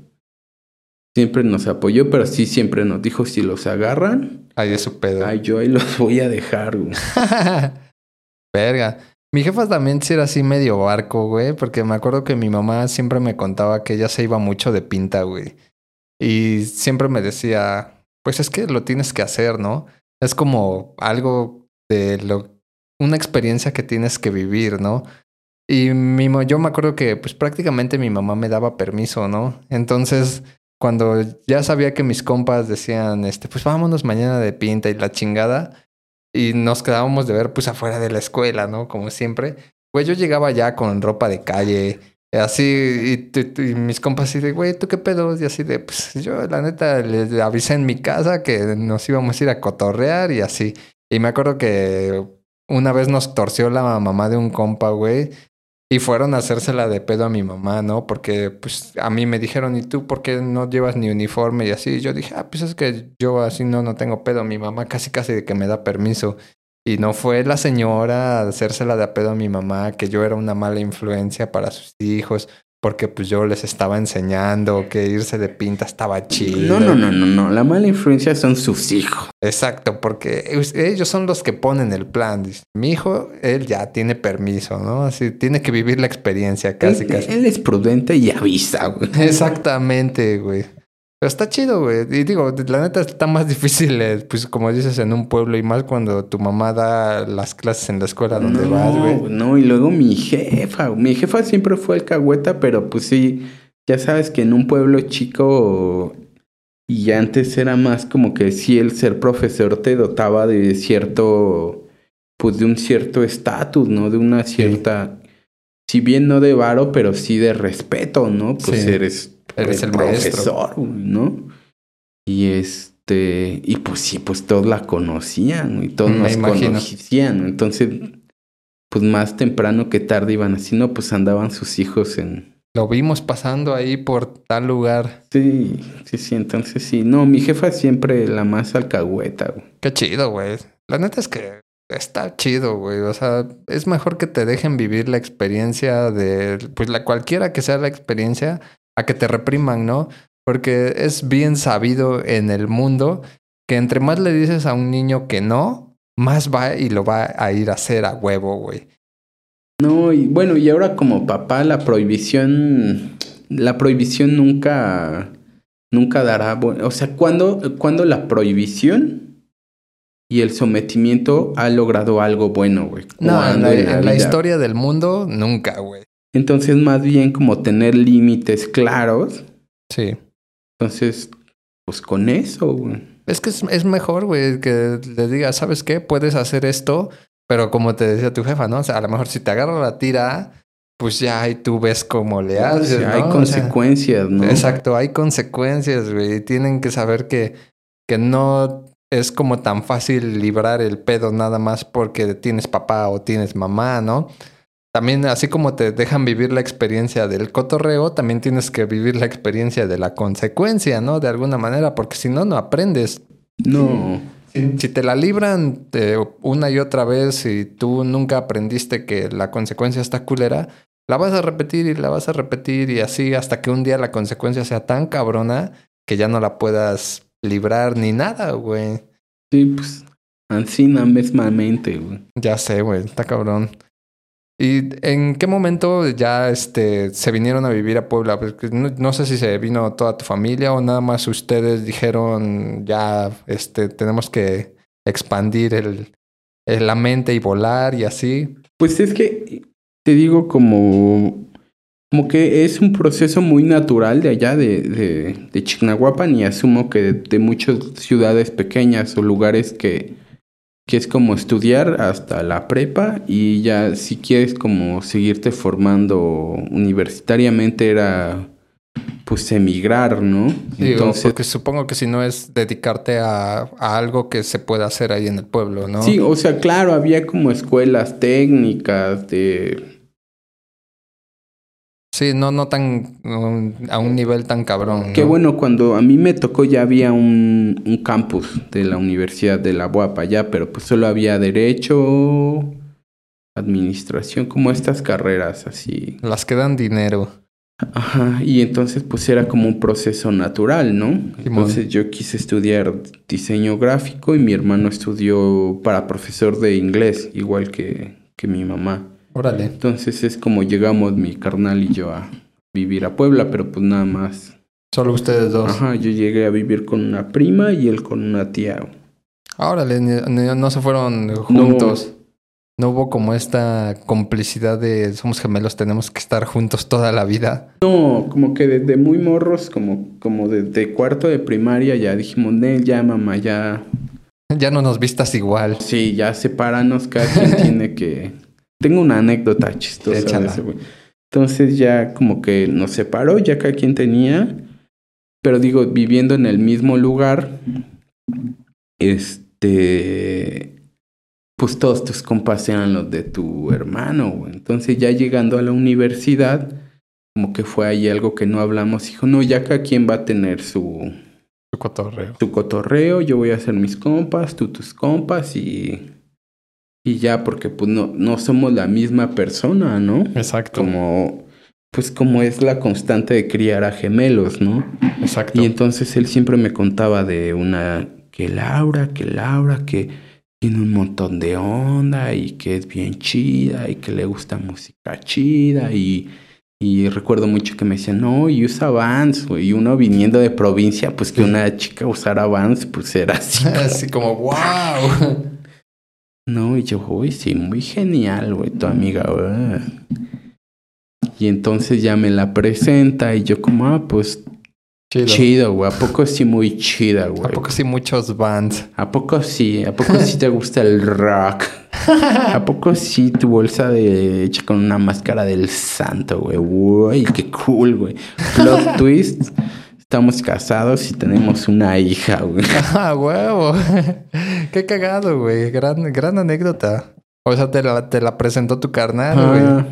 siempre nos apoyó, pero sí siempre nos dijo si los agarran, Ahí es su pedo. ay, yo ahí los voy a dejar. güey. Verga. Mi jefa también sí era así medio barco, güey, porque me acuerdo que mi mamá siempre me contaba que ella se iba mucho de pinta, güey. Y siempre me decía, pues es que lo tienes que hacer, ¿no? Es como algo de lo, una experiencia que tienes que vivir, ¿no? Y mi, yo me acuerdo que pues prácticamente mi mamá me daba permiso, ¿no? Entonces, cuando ya sabía que mis compas decían, este, pues vámonos mañana de pinta y la chingada, y nos quedábamos de ver pues afuera de la escuela, ¿no? Como siempre. Pues yo llegaba ya con ropa de calle, así, y, t- y mis compas así de, güey, ¿tú qué pedo? Y así de, pues yo la neta les avisé en mi casa que nos íbamos a ir a cotorrear y así. Y me acuerdo que una vez nos torció la mamá de un compa, güey. Y fueron a hacérsela de pedo a mi mamá, ¿no? Porque pues a mí me dijeron, ¿y tú por qué no llevas ni uniforme? Y así, yo dije, ah, pues es que yo así no, no tengo pedo. Mi mamá casi casi de que me da permiso. Y no fue la señora a hacérsela de a pedo a mi mamá, que yo era una mala influencia para sus hijos porque pues yo les estaba enseñando que irse de pinta estaba chido. No, no, no, no, no. La mala influencia son sus hijos. Exacto, porque ellos son los que ponen el plan. Mi hijo, él ya tiene permiso, ¿no? Así tiene que vivir la experiencia casi, él, casi. Él es prudente y avisa, güey. Exactamente, güey. Pero está chido, güey. Y digo, la neta está más difícil, eh, pues como dices, en un pueblo y más cuando tu mamá da las clases en la escuela donde vas, güey. No, y luego mi jefa. Mi jefa siempre fue el cagüeta, pero pues sí, ya sabes que en un pueblo chico y antes era más como que sí el ser profesor te dotaba de cierto, pues de un cierto estatus, ¿no? De una cierta, si bien no de varo, pero sí de respeto, ¿no? Pues Sí. eres Eres el profesor, ¿no? Y este, y pues sí, pues todos la conocían y todos Me nos imagino. conocían. Entonces, pues más temprano que tarde iban así, ¿no? Pues andaban sus hijos en... Lo vimos pasando ahí por tal lugar. Sí, sí, sí, entonces sí. No, mi jefa siempre la más alcahueta, güey. Qué chido, güey. La neta es que está chido, güey. O sea, es mejor que te dejen vivir la experiencia de, pues la cualquiera que sea la experiencia, a que te repriman, ¿no? Porque es bien sabido en el mundo que entre más le dices a un niño que no, más va y lo va a ir a hacer a huevo, güey. No, y bueno, y ahora como papá, la prohibición, la prohibición nunca, nunca dará, o sea, cuando, cuando la prohibición y el sometimiento ha logrado algo bueno, güey. No, en ¿Cuándo la, en la historia del mundo, nunca, güey. Entonces, más bien como tener límites claros. Sí. Entonces, pues con eso, güey. Es que es, es mejor, güey, que le digas, ¿sabes qué? Puedes hacer esto, pero como te decía tu jefa, ¿no? O sea, a lo mejor si te agarra la tira, pues ya ahí tú ves cómo le O haces, hay O sea, consecuencias, ¿no? Exacto, hay consecuencias, güey. Tienen que saber que, que no es como tan fácil librar el pedo nada más porque tienes papá o tienes mamá, ¿no? También, así como te dejan vivir la experiencia del cotorreo, también tienes que vivir la experiencia de la consecuencia, ¿no? De alguna manera, porque si no, no aprendes. No. Si te la libran eh, una y otra vez y tú nunca aprendiste que la consecuencia está culera, la vas a repetir y la vas a repetir y así hasta que un día la consecuencia sea tan cabrona que ya no la puedas librar ni nada, güey. Sí, pues, ansina mismamente, güey. Ya sé, güey, está cabrón. ¿Y en qué momento ya este, se vinieron a vivir a Puebla? Porque no, no sé si se vino toda tu familia o nada más ustedes dijeron ya este, tenemos que expandir el, la mente y volar y así. Pues es que te digo como, como que es un proceso muy natural de allá de, de, de Chignahuapan y asumo que de muchas ciudades pequeñas o lugares que, que es como estudiar hasta la prepa y ya si quieres como seguirte formando universitariamente era pues emigrar, ¿no? Digo, Entonces, porque supongo que si no es dedicarte a, a algo que se pueda hacer ahí en el pueblo, ¿no? sí, o sea, claro, había como escuelas técnicas de Sí, no, no tan a un nivel tan cabrón. Que ¿no? bueno, cuando a mí me tocó ya había un, un campus de la Universidad de la Guapa ya, pero pues solo había derecho, administración, como estas carreras así. Las que dan dinero. Ajá, y entonces pues era como un proceso natural, ¿no? Entonces yo quise estudiar diseño gráfico y mi hermano estudió para profesor de inglés, igual que, que mi mamá. Órale. Entonces es como llegamos mi carnal y yo a vivir a Puebla, pero pues nada más Solo ustedes dos. Ajá, yo llegué a vivir con una prima y él con una tía. Órale, no se fueron juntos. No. hubo como esta complicidad de somos gemelos, tenemos que estar juntos toda la vida. No, como que desde muy morros, como, como desde cuarto de primaria ya dijimos, Nel, ya mamá, ya... Ya no nos vistas igual. Sí, ya sepáranos, cada quien tiene que... Tengo una anécdota chistosa de. Entonces ya como que nos separó, ya cada quien tenía... Pero digo, viviendo en el mismo lugar, este... pues todos tus compas eran los de tu hermano, güey. Entonces ya llegando a la universidad, como que fue ahí algo que no hablamos. Dijo, no, ya cada quien va a tener su... Su cotorreo. Su cotorreo, yo voy a hacer mis compas, tú tus compas y... Y ya, porque pues no, no somos la misma persona, ¿no? Exacto. Como... Pues como es la constante de criar a gemelos, ¿no? Exacto. Y entonces él siempre me contaba de una... Que Laura, que Laura, que tiene un montón de onda y que es bien chida y que le gusta música chida y, y recuerdo mucho que me decían, no, y usa Vans, y uno viniendo de provincia, pues que una chica usara Vans, pues era así. Así como, wow. No, y yo, uy, sí, muy genial, güey, tu amiga, güey. Y entonces ya me la presenta y yo como, ah, pues Chido. chido, güey, ¿a poco sí muy chida, güey? ¿A poco sí muchos bands? ¿A poco sí? ¿A poco sí te gusta el rock? ¿A poco sí tu bolsa de hecha con una máscara del santo, güey? Uy, qué cool, güey. Plot twist. Estamos casados y tenemos una hija, güey. ¡Ah, huevo! ¡Qué cagado, güey! Gran, gran anécdota. O sea, te la, te la presentó tu carnal, güey. Ah,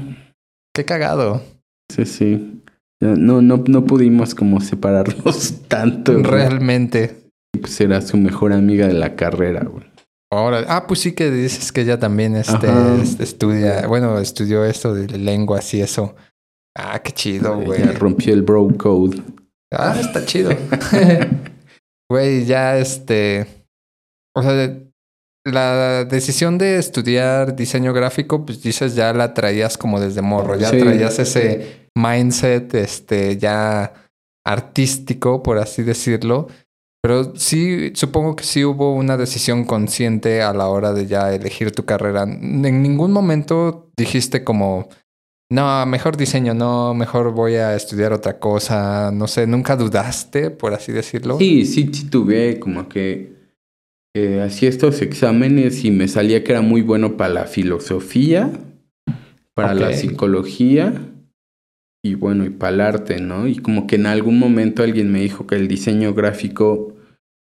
¡Qué cagado! sí, sí. No, no, no pudimos como separarnos tanto. güey. Realmente. Pues era su mejor amiga de la carrera, güey. Ahora, ah, pues sí que dices que ella también este, este, estudia, bueno, estudió esto de lenguas y eso. Ah, qué chido, güey. Rompió el bro code. Ah, está chido. Güey, ya este. O sea, la decisión de estudiar diseño gráfico, pues dices, ya la traías como desde morro. Ya Sí. traías ese mindset, este, ya artístico, por así decirlo. Pero sí, supongo que sí hubo una decisión consciente a la hora de ya elegir tu carrera. En ningún momento dijiste como, no, mejor diseño, no, mejor voy a estudiar otra cosa. No sé, nunca dudaste, por así decirlo. Sí, sí, sí tuve como que eh, hacía estos exámenes y me salía que era muy bueno para la filosofía, para la psicología y bueno, y para el arte, ¿no? Y como que en algún momento alguien me dijo que el diseño gráfico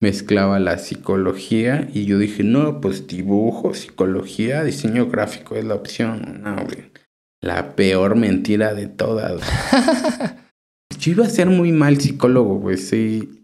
mezclaba la psicología y yo dije, no, pues dibujo, psicología, diseño gráfico es la opción. No, güey. La peor mentira de todas. Yo iba a ser muy mal psicólogo, güey. Sí,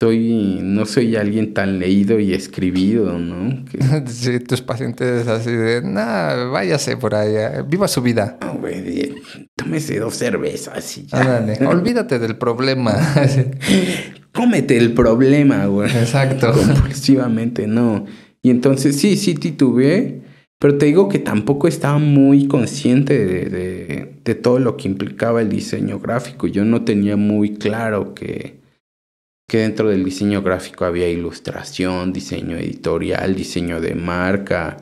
soy, no soy alguien tan leído y escribido, ¿no? Que, Sí, tus pacientes así de, nah, váyase por allá, viva su vida. no, güey, de- tómese dos cervezas y ya. Ándale, olvídate del problema. Cómete el problema, güey. Exacto. Compulsivamente, no. Y entonces sí, sí titubeé, pero te digo que tampoco estaba muy consciente de, de, de todo lo que implicaba el diseño gráfico. Yo no tenía muy claro que, que dentro del diseño gráfico había ilustración, diseño editorial, diseño de marca,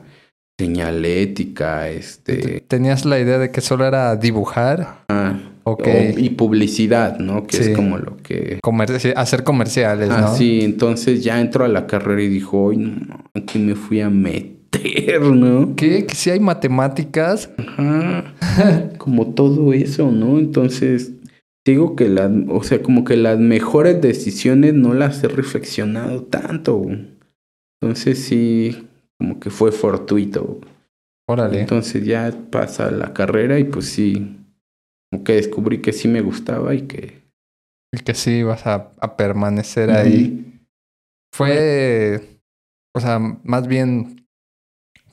señalética, este... Tenías la idea de que solo era dibujar, ah, ok, o- y publicidad, ¿no? Que Sí. es como lo que... comerci- hacer comerciales, Ah, ¿no? sí, entonces ya entró a la carrera y dijo, ay, no, aquí me fui a meter, ¿no? ¿Qué? ¿Que si hay matemáticas? Ajá. como todo eso, ¿no? Entonces, digo que las, o sea, como que las mejores decisiones no las he reflexionado tanto. güey. Entonces sí, como que fue fortuito. Órale. Entonces ya pasa la carrera y pues sí, como que descubrí que sí me gustaba y que... Y que sí vas a, a permanecer ahí. Fue, o sea, más bien,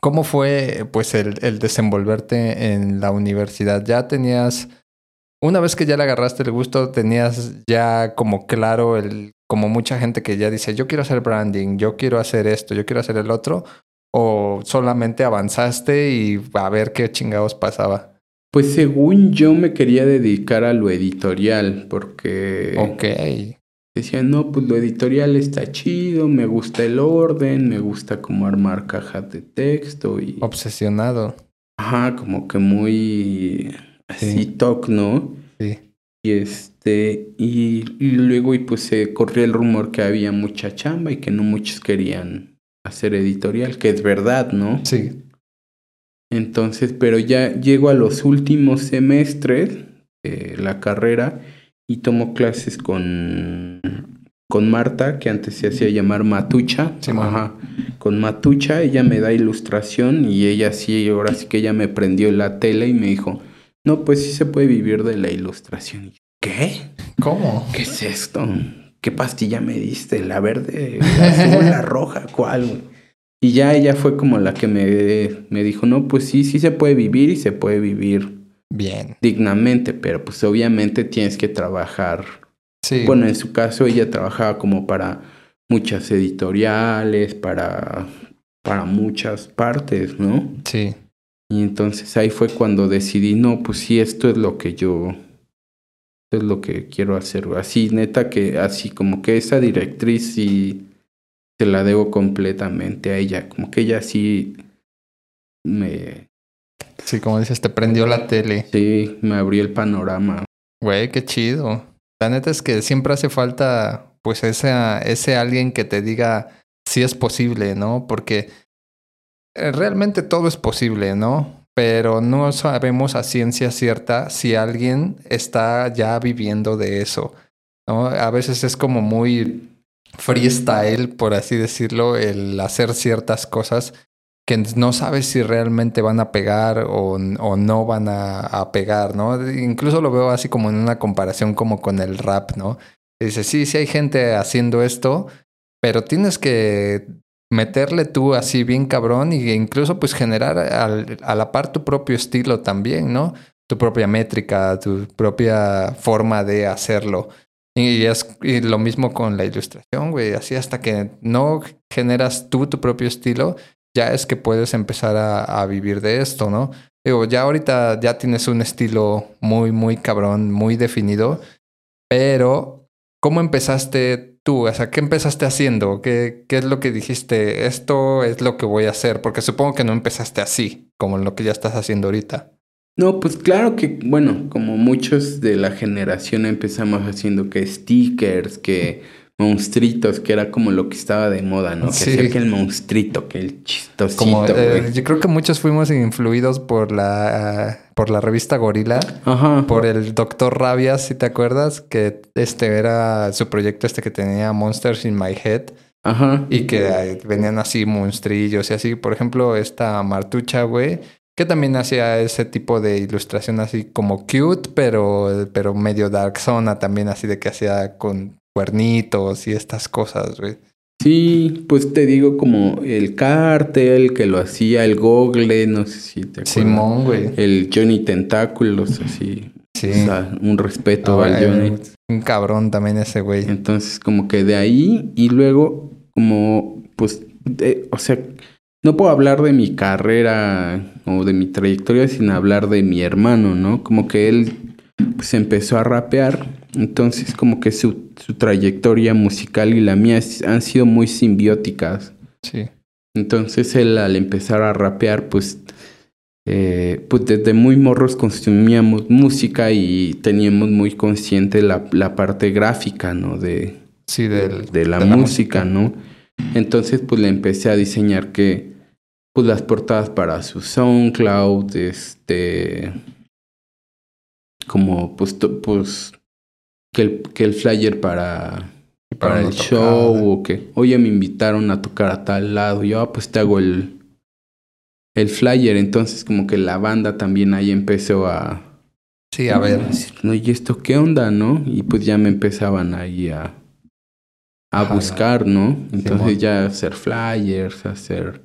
¿cómo fue pues el, el desenvolverte en la universidad? ¿Ya tenías, una vez que ya le agarraste el gusto, tenías ya como claro el, como mucha gente que ya dice, yo quiero hacer branding, yo quiero hacer esto, yo quiero hacer el otro? ¿O solamente avanzaste y a ver qué chingados pasaba? Pues según yo me quería dedicar a lo editorial, porque... Ok. Decían, no, pues lo editorial está chido, me gusta el orden, me gusta como armar cajas de texto y... Obsesionado. Ajá, como que muy así Sí. toc, ¿no? Sí. Y este, y, y luego y pues se corrió el rumor que había mucha chamba y que no muchos querían hacer editorial, que es verdad, ¿no? Sí. Entonces, pero ya llego a los últimos semestres de la carrera y tomo clases con, con Marta, que antes se hacía llamar Matucha. Sí. Ajá. Con Matucha, ella me da ilustración y ella sí, ahora sí que ella me prendió la tele y me dijo, no, pues sí se puede vivir de la ilustración. ¿Qué? ¿Cómo? ¿Qué es esto? ¿Qué pastilla me diste? ¿La verde? ¿La azul? ¿La roja? ¿Cuál? Y ya ella fue como la que me, me dijo, no, pues sí, sí se puede vivir y se puede vivir Bien. dignamente, pero pues obviamente tienes que trabajar. Sí. Bueno, en su caso ella trabajaba como para muchas editoriales, para, para muchas partes, ¿no? Sí. Y entonces ahí fue cuando decidí, no, pues sí, esto es lo que yo, esto es lo que quiero hacer. Así, neta, que así como que esa directriz sí se la debo completamente a ella. Como que ella sí me, Sí, como dices, te prendió la tele. sí, me abrió el panorama. Güey, qué chido. La neta es que siempre hace falta, pues, ese, ese alguien que te diga si es posible, ¿no? Porque realmente todo es posible, ¿no? Pero no sabemos a ciencia cierta si alguien está ya viviendo de eso, ¿no? A veces es como muy freestyle, por así decirlo, el hacer ciertas cosas que no sabes si realmente van a pegar o, o no van a, a, pegar, ¿no? Incluso lo veo así como en una comparación como con el rap, ¿no? Dice, sí, sí hay gente haciendo esto, pero tienes que meterle tú así bien cabrón y incluso pues generar al, a la par tu propio estilo también, ¿no? Tu propia métrica, tu propia forma de hacerlo. Y es lo mismo con la ilustración, güey. Así hasta que no generas tú tu propio estilo, ya es que puedes empezar a, a, vivir de esto, ¿no? Digo, ya ahorita ya tienes un estilo muy, muy cabrón, muy definido, pero ¿cómo empezaste tú? O sea, ¿qué empezaste haciendo? ¿Qué, ¿Qué es lo que dijiste? Esto es lo que voy a hacer, porque supongo que no empezaste así, como lo que ya estás haciendo ahorita. No, pues claro que, bueno, como muchos de la generación empezamos haciendo que stickers, que monstruitos, que era como lo que estaba de moda, ¿no? Sí. Que hacía que el monstruito, que el chistosito, Como, eh, yo creo que muchos fuimos influidos por la, por la revista Gorila, Ajá. por el Doctor Rabias, si te acuerdas, que este era su proyecto este que tenía Monsters in My Head. Ajá. Y que venían así monstrillos y así. Por ejemplo, esta Martucha, güey, que también hacía ese tipo de ilustración así como cute, pero, pero medio dark zona también, así de que hacía con cuernitos y estas cosas, güey. Sí, pues te digo como el cartel que lo hacía, el Google, no sé si te acuerdas. Simón, güey. El Johnny Tentáculos, así. Sí. O sea, un respeto Ah, al Johnny. Un cabrón también ese güey. Entonces, como que de ahí y luego, como, pues, de- o sea, no puedo hablar de mi carrera o de mi trayectoria sin hablar de mi hermano, ¿no? Como que él, pues, empezó a rapear. Entonces, como que su, su trayectoria musical y la mía es- han sido muy simbióticas. Sí. Entonces él al empezar a rapear, pues, eh, pues desde muy morros consumíamos música y teníamos muy consciente la, la parte gráfica, ¿no? De, Sí, del, de la de música, ¿no? Entonces pues le empecé a diseñar que, pues las portadas para su SoundCloud, este, como pues, to- pues que el, que el flyer para para el show o que, oye, me invitaron a tocar a tal lado. Yo, ah, pues te hago el, el flyer. Entonces, como que la banda también ahí empezó a, Sí, a ver. no, ¿y esto qué onda, no? Y pues ya me empezaban ahí a, a Ajá. buscar, ¿no? Entonces ya hacer flyers, hacer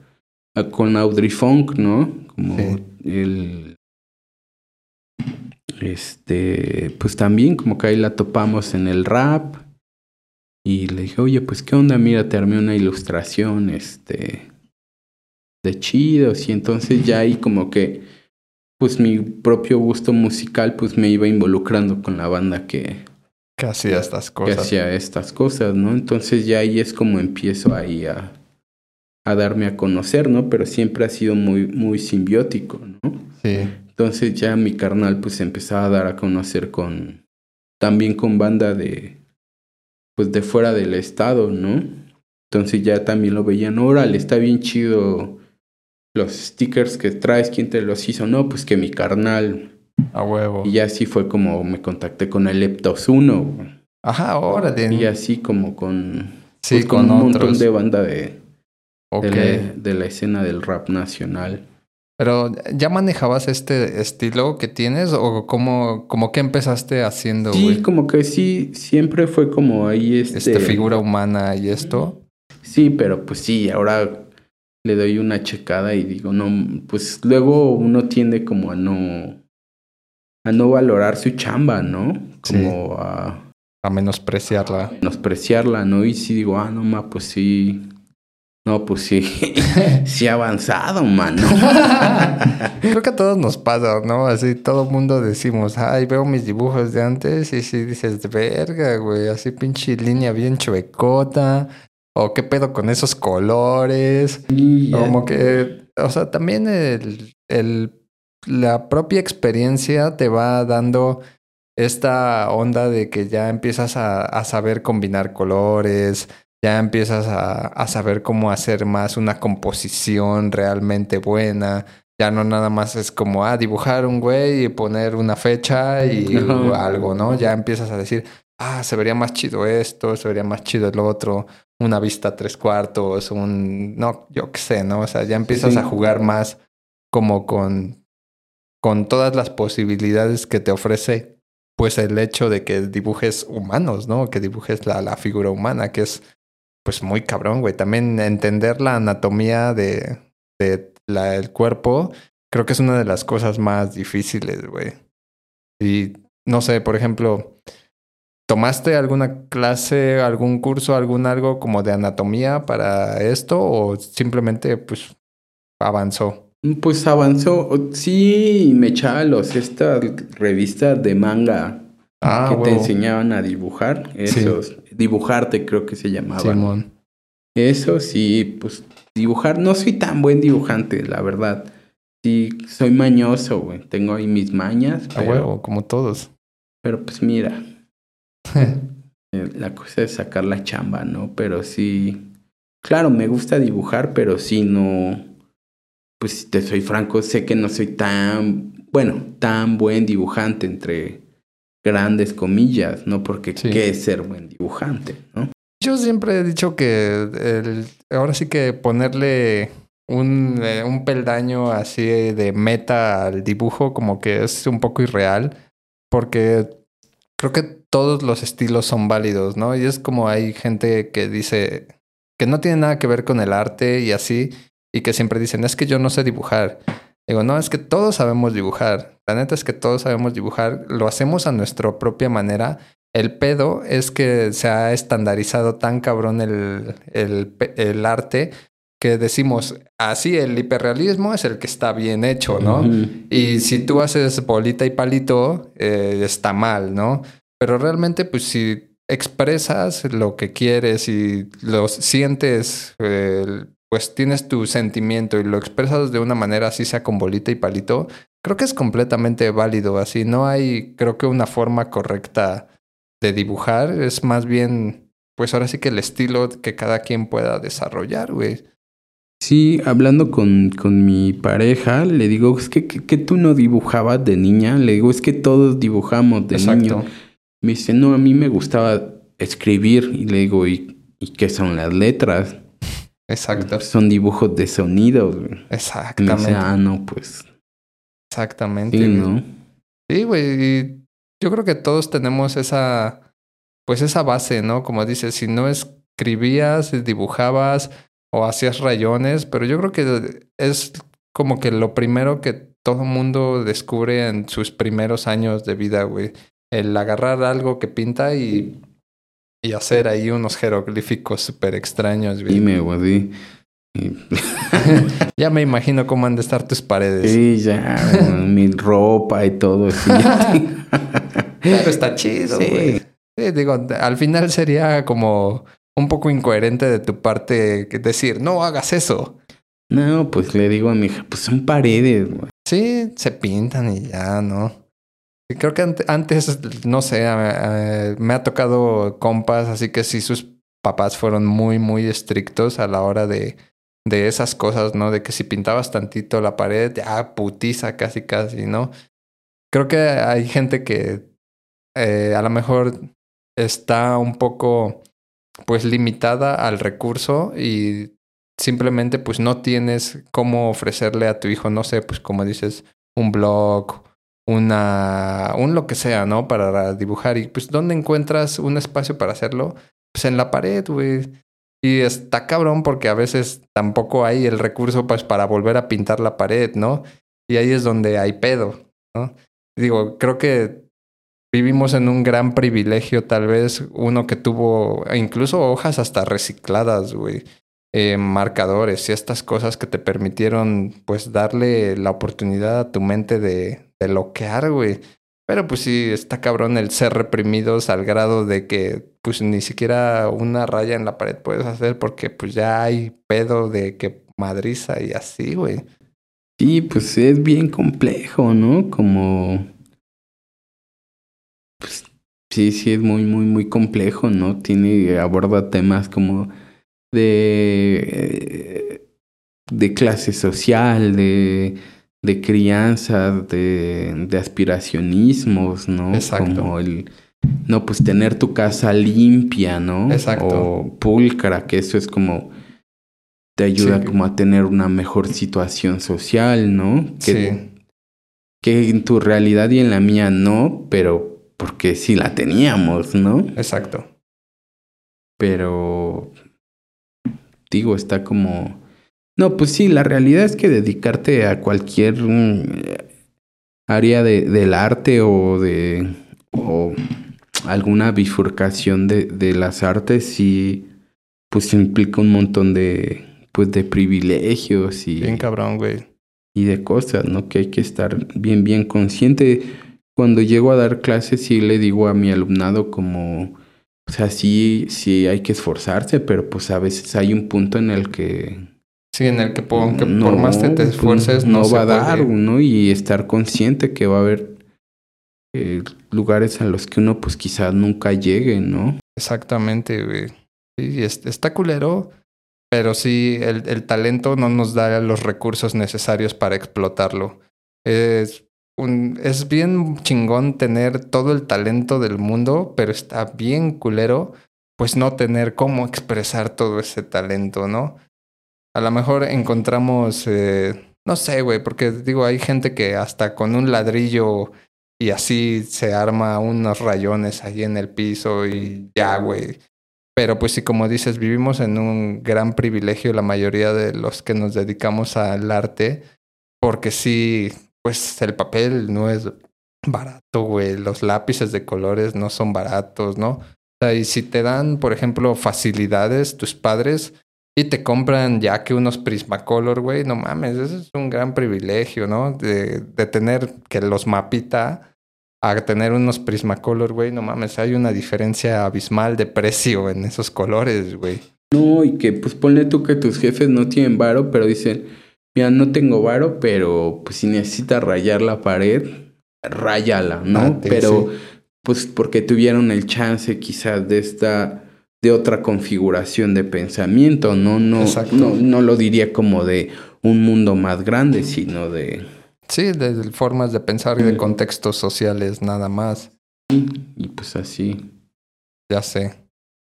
a- con Audrey Funk, ¿no? Como Sí. el este, pues también como que ahí la topamos en el rap y le dije, oye, pues qué onda, mira, te armé una ilustración, este, de chidos y entonces ya ahí como que, pues mi propio gusto musical, pues me iba involucrando con la banda que, Que hacía estas que cosas. hacía estas cosas, ¿no? Entonces ya ahí es como empiezo ahí a, a darme a conocer, ¿no? Pero siempre ha sido muy, muy simbiótico, ¿no? Sí. Entonces ya mi carnal pues se empezaba a dar a conocer con, también con banda de, pues de fuera del estado, ¿no? Entonces ya también lo veían, órale, está bien chido los stickers que traes, ¿quién te los hizo? No, pues que mi carnal. A huevo. Y así fue como me contacté con el Leptos 1. Ajá, órale. Y así como con, Sí, pues, con un montón de banda de, Ok. de, la, de la escena del rap nacional. Pero ¿ya manejabas este estilo que tienes o cómo, cómo que empezaste haciendo, Sí, como que sí, siempre fue como ahí este... Este figura humana y esto. Sí, pero pues sí, ahora le doy una checada y digo, no, pues luego uno tiende como a no, a no valorar su chamba, ¿no? Como a A menospreciarla. menospreciarla, ¿no? Y sí digo, ah, no, ma, pues sí, no, pues sí, sí ha avanzado, mano. Creo que a todos nos pasa, ¿no? Así todo mundo decimos, ay, veo mis dibujos de antes y sí dices, verga, güey, así pinche línea bien chuecota. O qué pedo con esos colores. Como que, o sea, también el, el, la propia experiencia te va dando esta onda de que ya empiezas a, a saber combinar colores, ya empiezas a, a saber cómo hacer más una composición realmente buena. Ya no nada más es como, ah, dibujar un güey y poner una fecha y algo, ¿no? Ya empiezas a decir, ah, se vería más chido esto, se vería más chido el otro, una vista tres cuartos, un, no, yo qué sé, ¿no? O sea, ya empiezas Sí. a jugar más como con, con todas las posibilidades que te ofrece, pues el hecho de que dibujes humanos, ¿no? Que dibujes la, la figura humana, que es, pues muy cabrón, güey. También entender la anatomía de, de la, el cuerpo, creo que es una de las cosas más difíciles, güey. Y no sé, por ejemplo, ¿tomaste alguna clase, algún curso, algún algo como de anatomía para esto o simplemente pues avanzó? Pues avanzó, sí, me echaba los, estas revistas de manga Ah, que te enseñaban a dibujar, Sí. Dibujarte creo que se llamaban. Simón. Eso sí, pues dibujar, no soy tan buen dibujante, la verdad. Sí, soy mañoso, güey. Tengo ahí mis mañas, A pero, huevo, como todos. pero pues mira, eh, la cosa es sacar la chamba, ¿no? Pero sí, claro, me gusta dibujar, pero sí no, pues si te soy franco, sé que no soy tan, bueno, tan buen dibujante entre grandes comillas, ¿no? Porque Sí. ¿qué es ser buen dibujante, no? Yo siempre he dicho que el, ahora sí que ponerle un, eh, un peldaño así de meta al dibujo como que es un poco irreal porque creo que todos los estilos son válidos, ¿no? Y es como hay gente que dice que no tiene nada que ver con el arte y así y que siempre dicen, es que yo no sé dibujar. Digo, no, es que todos sabemos dibujar. La neta es que todos sabemos dibujar, lo hacemos a nuestra propia manera el pedo es que se ha estandarizado tan cabrón el, el, arte que decimos, así el hiperrealismo es el que está bien hecho, ¿no? Y si tú haces bolita y palito, eh, está mal, ¿no? Pero realmente, pues si expresas lo que quieres y lo sientes, eh, pues tienes tu sentimiento y lo expresas de una manera así sea con bolita y palito, creo que es completamente válido. Así no hay, creo que una forma correcta de dibujar, es más bien, pues ahora sí que el estilo que cada quien pueda desarrollar, güey. Sí, hablando con, con mi pareja, le digo, es que, que, que tú no dibujabas de niña. Le digo, es que todos dibujamos de niño. Me dice, no, a mí me gustaba escribir. Y le digo, ¿y, y qué son las letras? Exacto. Son dibujos de sonidos. güey. Exactamente. dice, ah, no, pues Exactamente. sí, güey. ¿no? Sí, güey. Yo creo que todos tenemos esa, pues esa base, ¿no? Como dices, si no escribías, dibujabas o hacías rayones, pero yo creo que es como que lo primero que todo mundo descubre en sus primeros años de vida, güey. El agarrar algo que pinta y, y hacer ahí unos jeroglíficos súper extraños, güey. Dime, güey. Y- Ya me imagino cómo han de estar tus paredes. Sí, ya, güey, mi ropa y todo. sí. Pero está chido, Sí. güey. Sí, digo, al final sería como un poco incoherente de tu parte decir, no hagas eso. No, pues le digo a mi hija, pues son paredes, güey. Sí, se pintan y ya, ¿no? Creo que ante- antes, no sé, me ha tocado compas, así que sí, sus papás fueron muy, muy estrictos a la hora de, de esas cosas, ¿no? De que si pintabas tantito la pared, ya putiza casi, casi, ¿no? Creo que hay gente que eh, a lo mejor está un poco pues limitada al recurso y simplemente pues no tienes cómo ofrecerle a tu hijo, no sé, pues como dices, un blog, una, un lo que sea, ¿no? Para dibujar. Y pues, ¿dónde encuentras un espacio para hacerlo? Pues en la pared, güey. Y está cabrón porque a veces tampoco hay el recurso pues, para volver a pintar la pared, ¿no? Y ahí es donde hay pedo, ¿no? Digo, creo que vivimos en un gran privilegio, tal vez uno que tuvo incluso hojas hasta recicladas, güey. Eh, marcadores y estas cosas que te permitieron pues darle la oportunidad a tu mente de, de loquear, güey. Pero pues sí, está cabrón el ser reprimidos al grado de que pues ni siquiera una raya en la pared puedes hacer porque pues ya hay pedo de que madriza y así, güey. Sí, pues es bien complejo, ¿no? Como... Pues sí, sí, es muy, muy, muy complejo, ¿no? Tiene, aborda temas como de, de clase social, de, de crianza, de, de aspiracionismos, ¿no? Exacto. Como el, no, pues tener tu casa limpia, ¿no? Exacto. O pulcra, que eso es como te ayuda Sí. como a tener una mejor situación social, ¿no? Que, Sí. que en tu realidad y en la mía no, pero porque sí la teníamos, ¿no? Exacto. Pero digo, está como... No, pues sí, la realidad es que dedicarte a cualquier mm, área de, del arte o de... o alguna bifurcación de, de las artes sí pues implica un montón de pues de privilegios y, Bien cabrón, güey. y de cosas, ¿no? Que hay que estar bien, bien consciente. Cuando llego a dar clases, sí le digo a mi alumnado como, o sea, sí, sí hay que esforzarse, pero pues a veces hay un punto en el que... Sí, en el que por, aunque por no, más que te pues, esfuerces, no, se va a dar, puede. ¿no? Y estar consciente que va a haber eh, lugares a los que uno pues quizás nunca llegue, ¿no? Exactamente, güey. Sí, es- está culero, pero sí, el, el talento no nos da los recursos necesarios para explotarlo. Es, un, es bien chingón tener todo el talento del mundo, pero está bien culero, pues no tener cómo expresar todo ese talento, ¿no? A lo mejor encontramos, eh, no sé, güey, porque digo, hay gente que hasta con un ladrillo y así se arma unos rayones ahí en el piso y ya, güey. Pero pues sí, como dices, vivimos en un gran privilegio la mayoría de los que nos dedicamos al arte, porque sí, pues el papel no es barato, güey. Los lápices de colores no son baratos, ¿no? O sea, y si te dan, por ejemplo, facilidades tus padres y te compran ya que unos Prismacolor, güey, no mames, eso es un gran privilegio, ¿no? De, de tener que los mapita a tener unos Prismacolor, güey, no mames, hay una diferencia abismal de precio en esos colores, güey. No, y que pues ponle tú que tus jefes no tienen varo, pero dicen, mira, no tengo varo, pero pues si necesitas rayar la pared, ráyala, ¿no? Ah, pero sí. pues porque tuvieron el chance quizás de esta, de otra configuración de pensamiento, no, no, no, no lo diría como de un mundo más grande, sino de, Sí, de formas de pensar y de Mm. contextos sociales, nada más. y pues así. Ya sé.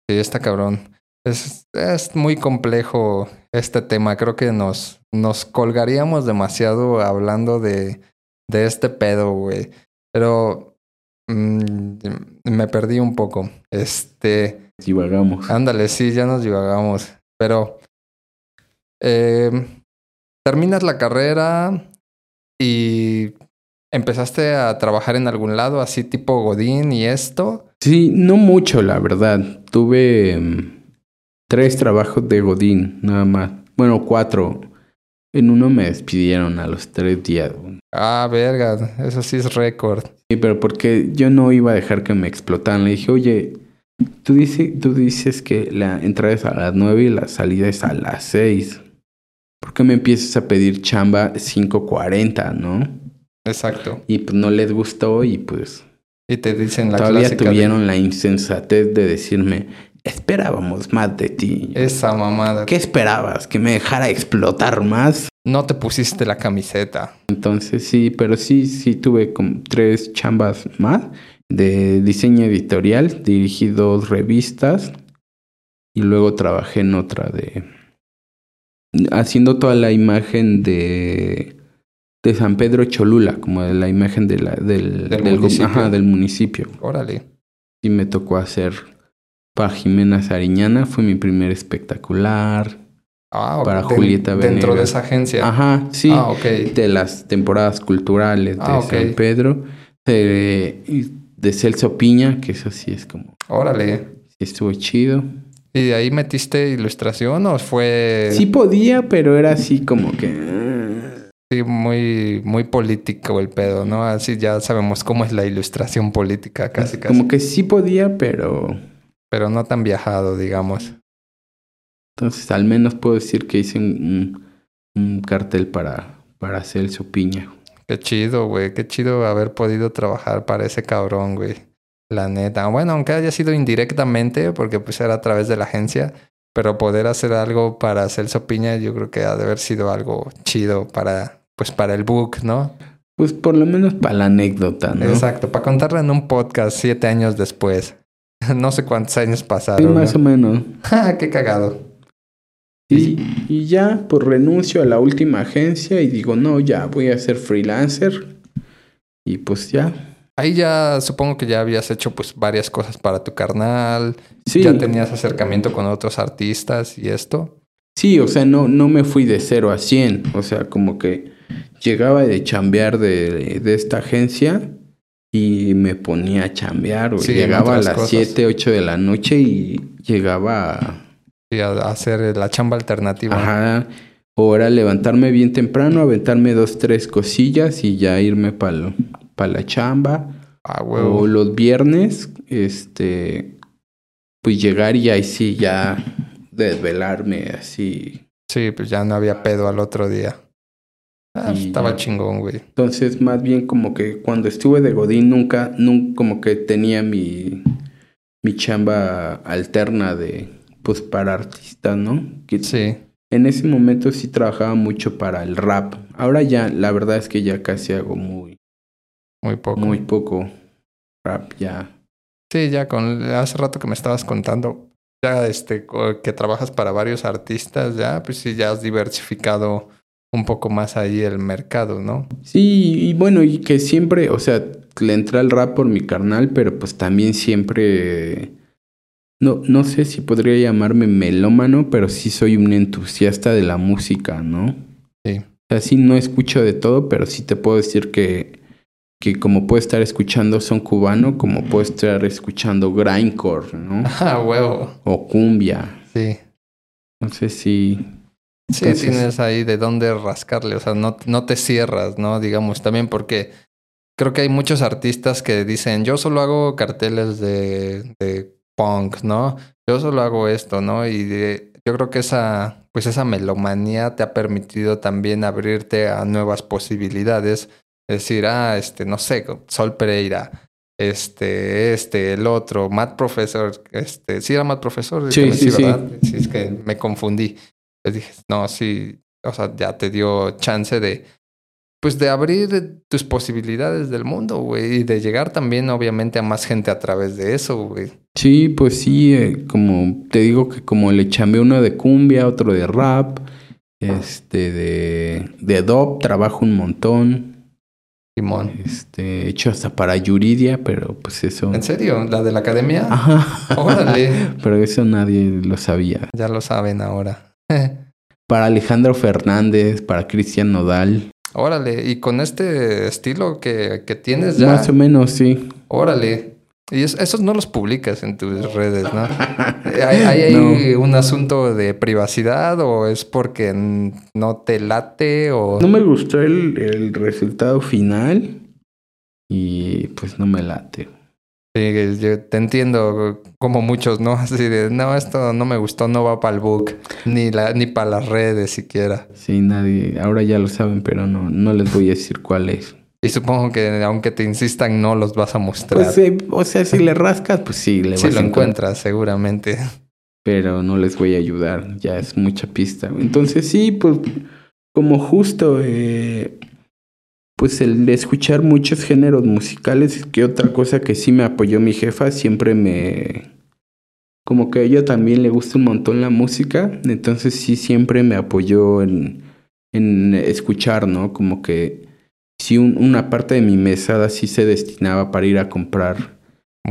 Sí, está cabrón. Es, es muy complejo este tema. Creo que nos, nos colgaríamos demasiado hablando de, de este pedo, güey. Pero mm, me perdí un poco. Este. Divagamos. Ándale, sí, ya nos divagamos. Pero eh, terminas la carrera y empezaste a trabajar en algún lado, así tipo Godín y esto. Sí, no mucho, la verdad. Tuve mm, tres trabajos de Godín, nada más. Bueno, cuatro. En uno me despidieron a los tres días. Ah, verga, eso sí es récord. Sí, pero porque yo no iba a dejar que me explotaran. Le dije, oye, tú, dice, tú dices que la entrada es a las nueve y la salida es a las seis. ¿Por qué me empiezas a pedir chamba 5.40, no? Exacto. Y pues no les gustó y pues Y te dicen la todavía de- tuvieron la insensatez de decirme, esperábamos más de ti. esa mamada. ¿Qué esperabas? ¿Que me dejara explotar más? no te pusiste la camiseta. Entonces sí, pero sí, sí tuve como tres chambas más de diseño editorial, dirigí dos revistas y luego trabajé en otra de haciendo toda la imagen de de San Pedro Cholula, como de la imagen de la, del, Del del, municipio. ajá, del municipio. Órale. Y me tocó hacer para Jimena Sariñana, fue mi primer espectacular. Ah, Para de- Julieta Dentro de Venegas. esa agencia. Ajá, sí. Ah. De las temporadas culturales de Ah, ok. San Pedro. De, y de Celso Piña, que eso sí es como... Órale. estuvo chido. ¿Y de ahí metiste ilustración o fue Sí podía, pero era así como que... sí, muy, muy político el pedo, ¿no? Así ya sabemos cómo es la ilustración política, casi, casi. Como que sí podía, pero... Pero no tan viajado, digamos. Entonces al menos puedo decir que hice un, un, un cartel para, para Celso Piña. Qué chido, güey. Qué chido haber podido trabajar para ese cabrón, güey. La neta. Bueno, aunque haya sido indirectamente, porque pues era a través de la agencia, pero poder hacer algo para Celso Piña, yo creo que ha de haber sido algo chido para, pues para el book, ¿no? Pues por lo menos para la anécdota, ¿no? Exacto, para contarla en un podcast siete años después. No sé cuántos años Sí, pasaron. más ¿no? o menos. Qué cagado. Y, y ya, pues renuncio a la última agencia y digo, no, ya voy a ser freelancer. Y pues ya. Ahí ya supongo que ya habías hecho pues varias cosas para tu carnal. Sí, Ya tenías acercamiento con otros artistas y esto. sí, o sea, no, no me fui de 0 a 100. O sea, como que llegaba de chambear de, de esta agencia y me ponía a chambear. Sí, llegaba a las cosas. 7, 8 de la noche y llegaba a... Y a a hacer la chamba alternativa. Ajá. O era levantarme bien temprano, aventarme dos, tres cosillas y ya irme para la chamba. Ah, O los viernes, este, pues llegar y ahí sí ya desvelarme así. Sí, pues ya no había pedo al otro día. Ah, estaba ya. chingón, güey. Entonces, más bien como que cuando estuve de Godín nunca, nunca como que tenía mi, mi chamba alterna de, pues para artistas, ¿no? Que Sí. En ese momento sí trabajaba mucho para el rap. Ahora ya, la verdad es que ya casi hago muy, Muy poco. muy poco rap ya. Sí, ya con hace rato que me estabas contando, ya este que trabajas para varios artistas, ya pues sí ya has diversificado un poco más ahí el mercado, ¿no? Sí, y bueno, y que siempre, o sea, le entré al rap por mi carnal, pero pues también siempre, no, no sé si podría llamarme melómano, pero sí soy un entusiasta de la música, ¿no? Sí. O sea, sí no escucho de todo, pero sí te puedo decir que, que como puedo estar escuchando son cubano, como puedo estar escuchando grindcore, ¿no? Ah, huevo. O cumbia. Sí. Entonces sí, Sí, Entonces- tienes ahí de dónde rascarle, o sea, no, no te cierras, ¿no? Digamos, también porque creo que hay muchos artistas que dicen, yo solo hago carteles de, de punk, ¿no? Yo solo hago esto, ¿no? Y de- yo creo que esa, pues esa melomanía te ha permitido también abrirte a nuevas posibilidades. Decir, ah, este, no sé, Sol Pereira, este, este, el otro, Matt Professor, este, sí era Matt Professor, Sí, sí, sí. ¿verdad? Sí, es que me confundí. Pues dije, no, sí, o sea, ya te dio chance de, pues de abrir tus posibilidades del mundo, güey, y de llegar también, obviamente, a más gente a través de eso, güey. Sí, pues sí, eh, como te digo que como le chambeé uno de cumbia, otro de rap, este de, de dub, trabajo un montón, Simón. este, he hecho hasta para Yuridia, pero pues eso... ¿En serio? ¿La de la academia? Ajá. Órale. Pero eso nadie lo sabía. Ya lo saben ahora. Para Alejandro Fernández, para Cristian Nodal, Órale. Y con este estilo que, que tienes ya. más o menos, sí. Órale. Y es- esos no los publicas en tus redes, ¿no? ¿Hay, hay ahí No. un asunto de privacidad o es porque no te late o... No me gustó el, el resultado final y pues no me late. Sí, yo te entiendo como muchos, ¿no? Así de, no, esto no me gustó, no va para el book, ni, la, ni para las redes siquiera. Sí, nadie, ahora ya lo saben, pero no, no les voy a decir cuál es. Y supongo que aunque te insistan, no los vas a mostrar. Pues, eh, o sea, si le rascas, pues sí, le sí vas lo a encuentras, seguramente. Pero no les voy a ayudar, ya es mucha pista. Entonces sí, pues como justo, eh, pues el de escuchar muchos géneros musicales, que otra cosa que sí me apoyó mi jefa, siempre me... Como que a ella también le gusta un montón la música, entonces sí siempre me apoyó en, en escuchar, ¿no? Como que sí una parte de mi mesada sí se destinaba para ir a comprar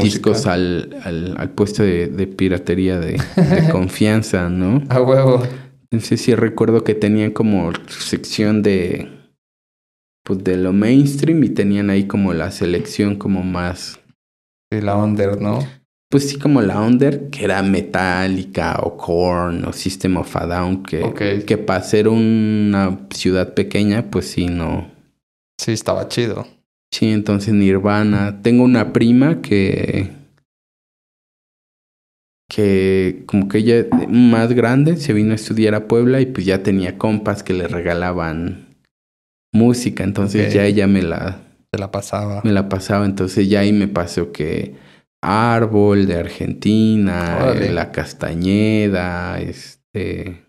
discos al, al, al, puesto de, de piratería de, de confianza, ¿no? A huevo. Entonces sí recuerdo que tenían como sección de pues de lo mainstream y tenían ahí como la selección como más sí, la under, ¿no? Pues sí como la under que era Metallica o Korn o System of a Down que que para ser una ciudad pequeña pues sí no Sí, estaba chido. Sí, entonces Nirvana. Tengo una prima que. que como que ella más grande se vino a estudiar a Puebla y pues ya tenía compas que le regalaban música. Entonces ya ella me la, Se la pasaba. me la pasaba. Entonces ya ahí me pasó que Árbol de Argentina, Órale. eh, La Castañeda, este.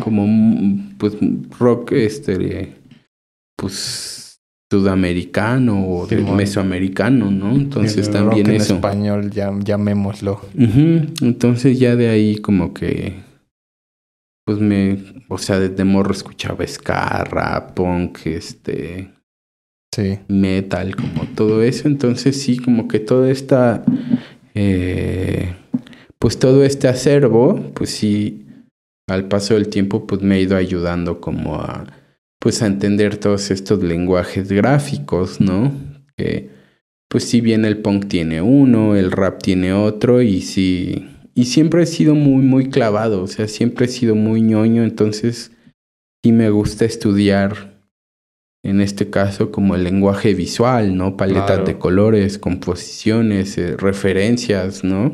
como mm, pues rock este pues sudamericano o mesoamericano, ¿no? Entonces El también rock en eso. español, ya, llamémoslo. Entonces ya de ahí como que pues me, o sea, desde morro escuchaba ska, rap, punk, este, Sí. metal, como todo eso. Entonces sí, como que toda esta, eh, pues todo este acervo, pues sí, al paso del tiempo, pues me ha ido ayudando como a, pues a entender todos estos lenguajes gráficos, ¿no? Que, pues si bien el punk tiene uno, el rap tiene otro, y sí, y siempre he sido muy, muy clavado, o sea, siempre he sido muy ñoño, entonces sí me gusta estudiar en este caso como el lenguaje visual, ¿no? Paletas Claro. de colores, composiciones, eh, referencias, ¿no?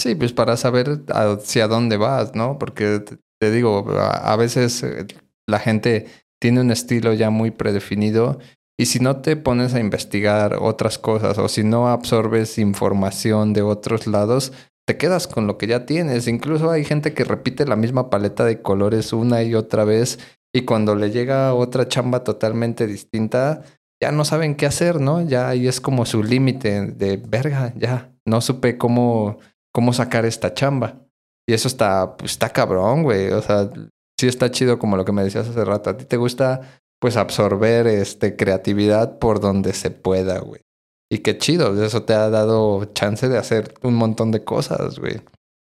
Sí, pues para saber hacia dónde vas, ¿no? Porque te, digo, a, a veces eh, la gente tiene un estilo ya muy predefinido y si no te pones a investigar otras cosas o si no absorbes información de otros lados, te quedas con lo que ya tienes. Incluso hay gente que repite la misma paleta de colores una y otra vez y cuando le llega otra chamba totalmente distinta, ya no saben qué hacer, ¿no? Ya ahí es como su límite de verga, ya no supe cómo cómo sacar esta chamba. Y eso está, pues, está cabrón, güey. O sea, sí está chido como lo que me decías hace rato. A ti te gusta, pues, absorber este, creatividad por donde se pueda, güey. Y qué chido, eso te ha dado chance de hacer un montón de cosas, güey.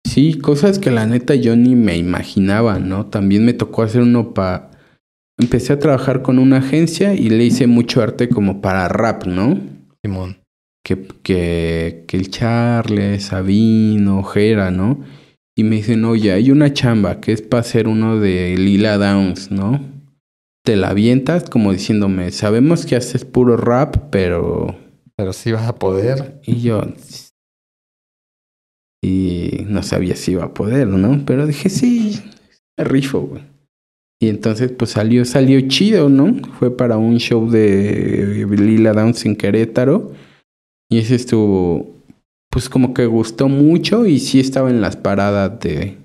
Sí, cosas que la neta yo ni me imaginaba, ¿no? También me tocó hacer uno para... Empecé a trabajar con una agencia y le hice mucho arte como para rap, ¿no? Simón. Que, que, que el Charles, Sabino, Jera, ¿no? Y me dicen, oye, hay una chamba que es para hacer uno de Lila Downs, ¿no? Te la avientas como diciéndome, sabemos que haces puro rap, pero... Pero sí vas a poder. Y yo... Y no sabía si iba a poder, ¿no? Pero dije, sí, me rifo, güey. Y entonces pues salió, salió chido, ¿no? Fue para un show de Lila Downs en Querétaro. Y ese estuvo, pues como que gustó mucho y sí estaba en las paradas de,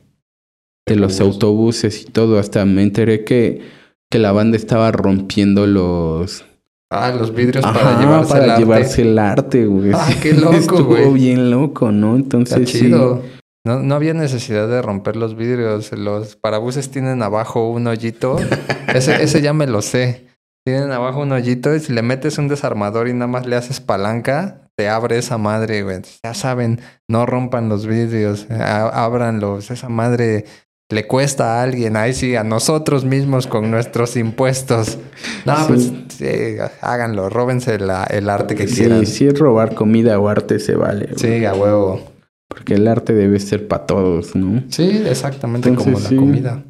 de los autobuses y todo. Hasta me enteré que, que la banda estaba rompiendo los... Ah, los vidrios Ajá, para llevarse para el arte. llevarse el arte, güey. Ah, qué loco, Estuvo güey. bien loco, ¿no? Está Entonces sí. chido. No, no había necesidad de romper los vidrios. Los parabuses tienen abajo un hoyito. ese, ese ya me lo sé. Tienen abajo un hoyito y si le metes un desarmador y nada más le haces palanca, te abre esa madre, güey. Ya saben, no rompan los vidrios, ábranlos. Esa madre le cuesta a alguien. Ahí sí, a nosotros mismos con nuestros impuestos. No, Sí. pues sí, háganlo, róbense la- el arte que Sí, quieran. si es robar comida o arte se vale. güey. Sí, a huevo. Porque el arte debe ser para todos, ¿no? Sí, exactamente Entonces, como la sí. comida.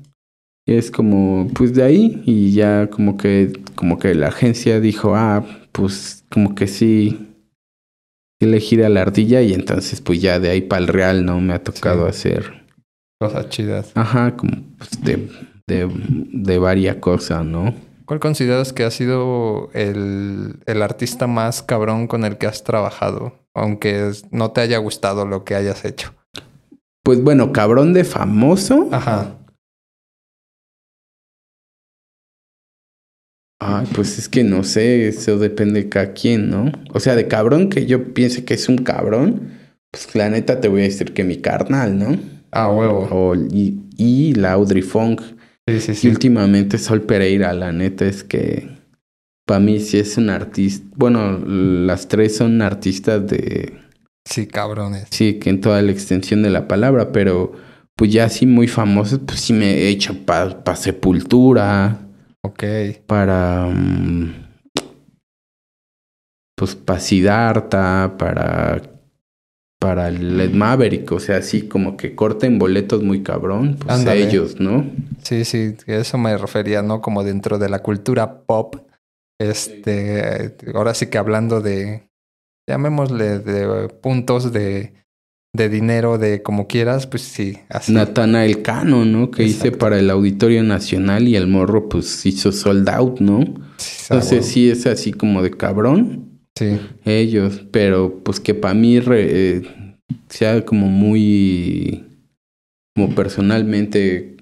Es como, pues de ahí, y ya como que, como que la agencia dijo, ah, pues como que sí, sí le gira la ardilla, y entonces pues ya de ahí para el real, ¿no? Me ha tocado Sí. hacer, Cosas chidas. ajá, como pues, de, de, de varias cosas, ¿no? ¿Cuál consideras que ha sido el, el artista más cabrón con el que has trabajado? Aunque no te haya gustado lo que hayas hecho. Pues bueno, cabrón de famoso. Ajá. Ay, pues es que no sé, eso depende de cada quien, ¿no? O sea, de cabrón que yo piense que es un cabrón, pues la neta te voy a decir que mi carnal, ¿no? Ah, huevo. O, y, y la Audrey Funk. Sí, sí, Y sí. últimamente Sol Pereira, la neta es que para mí sí es un artista. Bueno, las tres son artistas de. Sí, cabrones. Sí, que en toda la extensión de la palabra, pero pues ya así muy famosos, pues sí me he hecho para Sepultura, Ok. para. mm, pues para Siddhartha, para. Para el Led Maverick, o sea, así como que corten boletos muy cabrón, pues Ándale. ellos, ¿no? Sí, sí, eso me refería, ¿no? Como dentro de la cultura pop. Este, ahora sí que hablando de, llamémosle de puntos de, de dinero, de como quieras, pues sí, así. Natanael Cano, ¿no? Que hice para el Auditorio Nacional y el morro pues hizo sold out, ¿no? Sí, Entonces sí. sí es así como de cabrón Sí, ellos, pero pues que para mí re- eh, sea como muy, como personalmente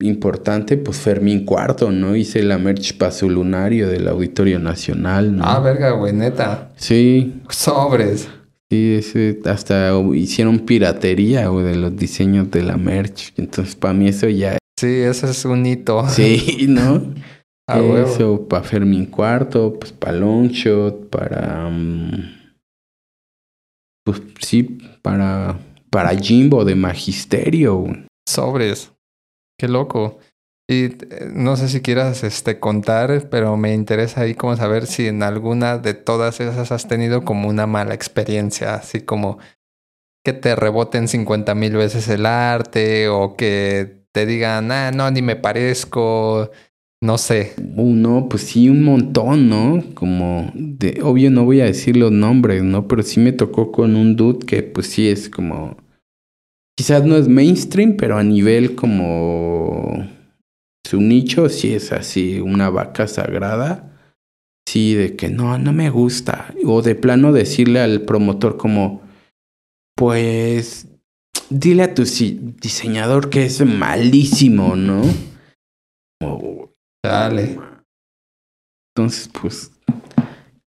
importante, pues Fermín Cuarto, ¿no? Hice la merch para su lunario del Auditorio Nacional, ¿no? Ah, verga, güey, neta. sí, Sobres. Sí, ese, hasta hicieron piratería güey, de los diseños de la merch. Entonces, para mí eso ya Sí, eso es un hito. Sí, ¿no? Huevo. Eso, para Fermín Cuarto, pues para Longshot, para. mm, pues sí, para. Para Jimbo de Magisterio. güey. Sobres. Qué loco. Y eh, no sé si quieras este, contar, pero me interesa ahí como saber si en alguna de todas esas has tenido como una mala experiencia, así como que te reboten 50 mil veces el arte o que te digan, ah, no, ni me parezco, no sé. Uno, pues sí, un montón, ¿no? Como de. Obvio, no voy a decir los nombres, ¿no? Pero sí me tocó con un dude que, pues sí es como. Quizás no es mainstream, pero a nivel como. Su nicho sí es así, una vaca sagrada. Sí, de que no, no me gusta. O de plano decirle al promotor como, pues, dile a tu si- diseñador que es malísimo, ¿no? Dale. entonces, pues,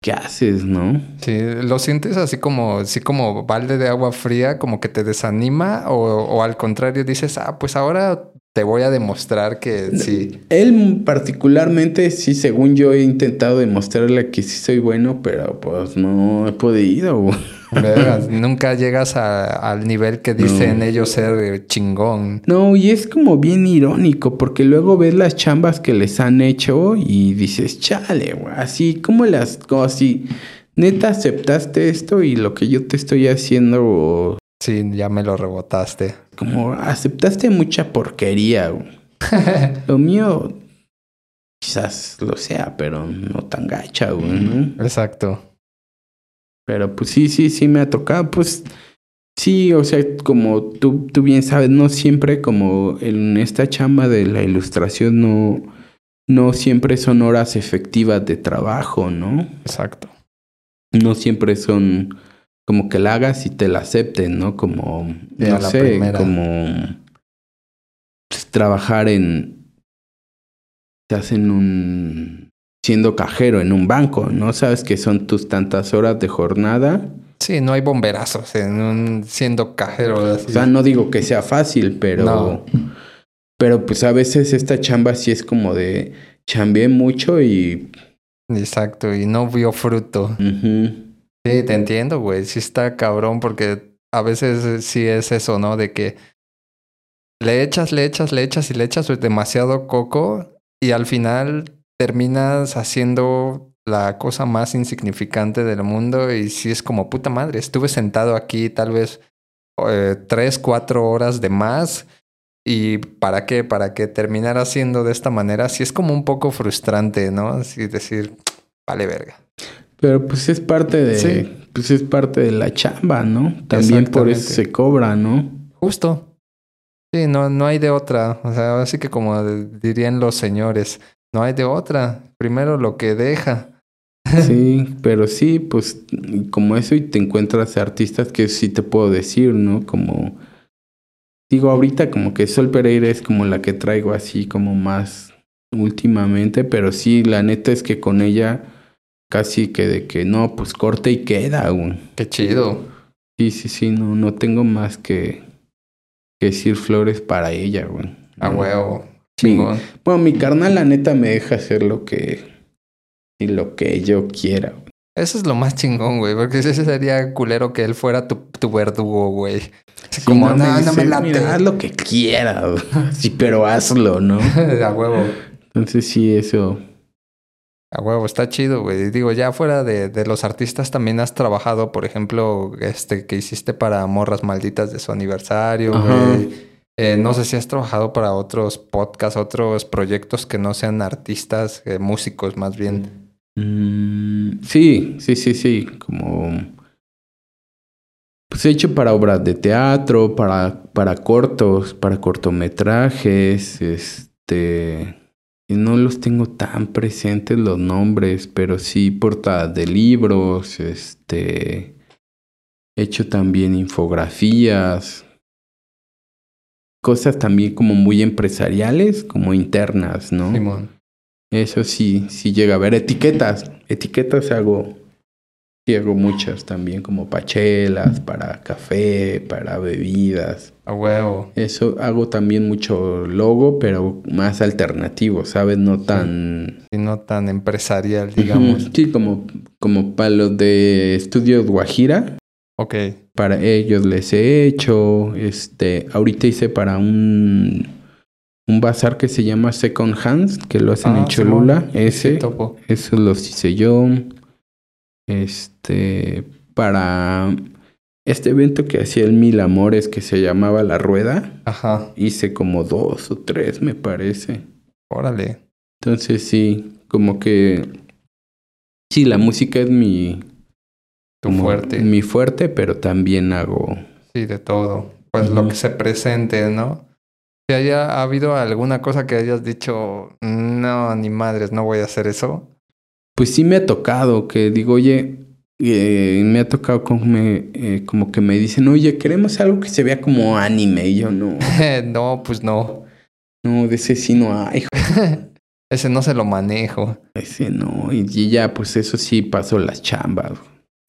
¿qué haces, no? Sí, ¿lo sientes así como, así como balde de agua fría, como que te desanima? O, o al contrario dices, ah, pues ahora te voy a demostrar que sí. Él particularmente, sí, según yo he intentado demostrarle que sí soy bueno, pero pues no he podido. Nunca llegas a- al nivel que dicen ellos ser chingón. No, y es como bien irónico, porque luego ves las chambas que les han hecho y dices, chale, güey, así como las, como así, neta aceptaste esto y lo que yo te estoy haciendo, Sí, ya me lo rebotaste. como aceptaste mucha porquería. Lo mío quizás lo sea, pero no tan gacha, güey, ¿no? Exacto. Pero pues sí, sí, sí me ha tocado. Pues sí, o sea, como tú, tú bien sabes, no siempre como en esta chamba de la ilustración no, no siempre son horas efectivas de trabajo, ¿no? Exacto. No siempre son como que la hagas y te la acepten, ¿no? Como, no sé, primera. como pues, trabajar en... Te hacen un... siendo cajero en un banco, ¿no? Sabes que son tus tantas horas de jornada. Sí, no hay bomberazos en un siendo cajero. así. O sea, no digo que sea fácil, pero... No. Pero pues a veces esta chamba sí es como de... Chambeé mucho y... Exacto, y no vio fruto. ujú, Sí, te entiendo, güey. Sí está cabrón porque a veces eh, sí es eso, ¿no? De que le echas, le echas, le echas y le echas demasiado coco y al final terminas haciendo la cosa más insignificante del mundo y sí es como puta madre. Estuve sentado aquí tal vez eh, tres, cuatro horas de más y ¿para qué? Para que terminara haciendo de esta manera. Sí es como un poco frustrante, ¿no? Así decir, vale verga. Pero pues es parte de... Sí. Pues es parte de la chamba, ¿no? También por eso se cobra, ¿no? Justo. Sí, no, no hay de otra. O sea, así que como dirían los señores, no hay de otra. Primero lo que deja. Sí, pero sí, pues como eso y te encuentras artistas que sí te puedo decir, ¿no? Como digo ahorita como que Sol Pereira es como la que traigo así como más últimamente, pero sí, la neta es que con ella casi que de que no, pues corte y queda, güey. Qué chido. Sí, sí, sí, no, no tengo más que, que decir flores para ella, güey. A No. huevo. Mi- Chingón. bueno, mi carnal, la neta, me deja hacer lo que, y lo que yo quiera, güey. Eso es lo más chingón, güey, porque ese sería culero que él fuera tu, tu verdugo, güey. Sí, como, no, me no, me late. "Mira, haz lo que quieras, güey". sí, pero hazlo, ¿no? A huevo. Entonces sí, eso. A huevo, está chido, güey. Digo, ya fuera de, de los artistas también has trabajado, por ejemplo, este que hiciste para Morras Malditas de su aniversario, güey. Eh, no sé si has trabajado para otros podcasts, otros proyectos que no sean artistas, eh, músicos más bien. Mm, sí, sí, sí, sí. Como. Pues he hecho para obras de teatro, para, para cortos, para cortometrajes, este. Y no los tengo tan presentes los nombres, pero sí portadas de libros, este. He hecho también infografías. Cosas también como muy empresariales, como internas, ¿no? Simón. Eso sí, sí llega a ver. Etiquetas. Etiquetas hago. Sí, hago muchas también, como pachelas, para café, para bebidas. A huevo. Eso hago también mucho logo, pero más alternativo, ¿sabes? No tan. Y no tan empresarial, digamos. Sí, como, como para los de Estudios Guajira. Ok. Para ellos les he hecho. Este. Ahorita hice para un. Un bazar que se llama Second Hands, que lo hacen Ah, en Cholula. Ese. Sí, topo. Eso los hice yo. Este, para este evento que hacía el Mil Amores que se llamaba La Rueda, Ajá. hice como dos o tres, me parece. Órale. Entonces sí, como que sí, la música es mi Tu fuerte. mi fuerte, pero también hago Sí, de todo. Pues lo que se presente, ¿no? Si haya habido alguna cosa que hayas dicho, no, ni madres, no voy a hacer eso. Pues sí me ha tocado que digo, oye, eh, me ha tocado como, me, eh, como que me dicen, oye, queremos algo que se vea como anime. Y yo no, no, pues no. no, de ese sí no hay. Ese no se lo manejo. Ese no, y, y ya, pues eso sí pasó las chambas.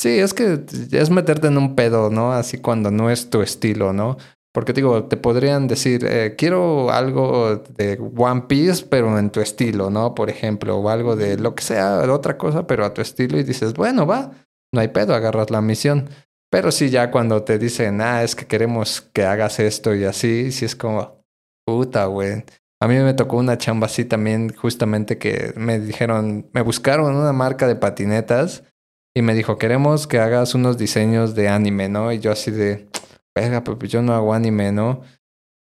Sí, es que es meterte en un pedo, ¿no? Así cuando no es tu estilo, ¿no? Porque digo, te podrían decir, eh, quiero algo de One Piece, pero en tu estilo, ¿no? Por ejemplo, o algo de lo que sea, otra cosa, pero a tu estilo, y dices, bueno, va, no hay pedo, agarras la misión. Pero sí, ya cuando te dicen, ah, es que queremos que hagas esto y así, sí es como, puta, güey. A mí me tocó una chamba así también, justamente que me dijeron, me buscaron una marca de patinetas y me dijo, queremos que hagas unos diseños de anime, ¿no? Y yo así de, verga, pero pues yo no hago anime, ¿no?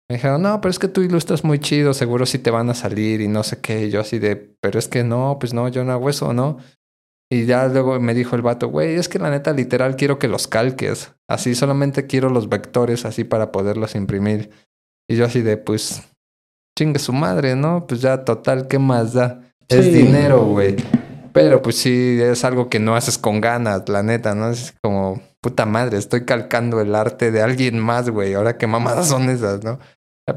Me dijeron, no, pero es que tú ilustras muy chido, seguro sí te van a salir y no sé qué. Y yo así de, pero es que no, pues no, yo no hago eso, ¿no? Y ya luego me dijo el vato, güey, es que la neta literal quiero que los calques. Así solamente quiero los vectores así para poderlos imprimir. Y yo así de, pues, chingue su madre, ¿no? Pues ya total, ¿qué más da? Es dinero, güey. Pero pues sí, es algo que no haces con ganas, la neta, ¿no? Es como, puta madre, estoy calcando el arte de alguien más, güey. Ahora qué mamadas son esas, ¿no?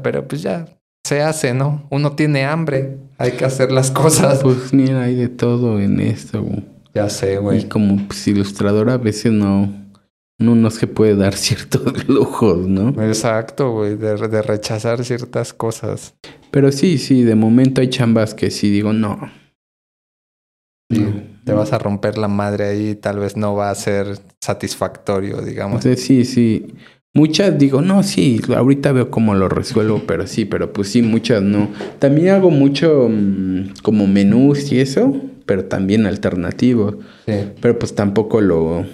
Pero pues ya, se hace, ¿no? Uno tiene hambre, hay que hacer las cosas. Pues mira, hay de todo en esto. güey. Ya sé, Y güey. como pues, ilustrador a veces no, no, no se puede dar ciertos lujos, ¿no? Exacto, güey, de, de rechazar ciertas cosas. Pero sí, sí, de momento hay chambas que sí digo, no. No. Te vas a romper la madre ahí, tal vez no va a ser satisfactorio, digamos. Sí, sí. Muchas digo, no, sí, ahorita veo cómo lo resuelvo, pero sí, pero pues sí, muchas no. También hago mucho mm, como menús y eso, pero también alternativos. Sí. Pero pues tampoco lo.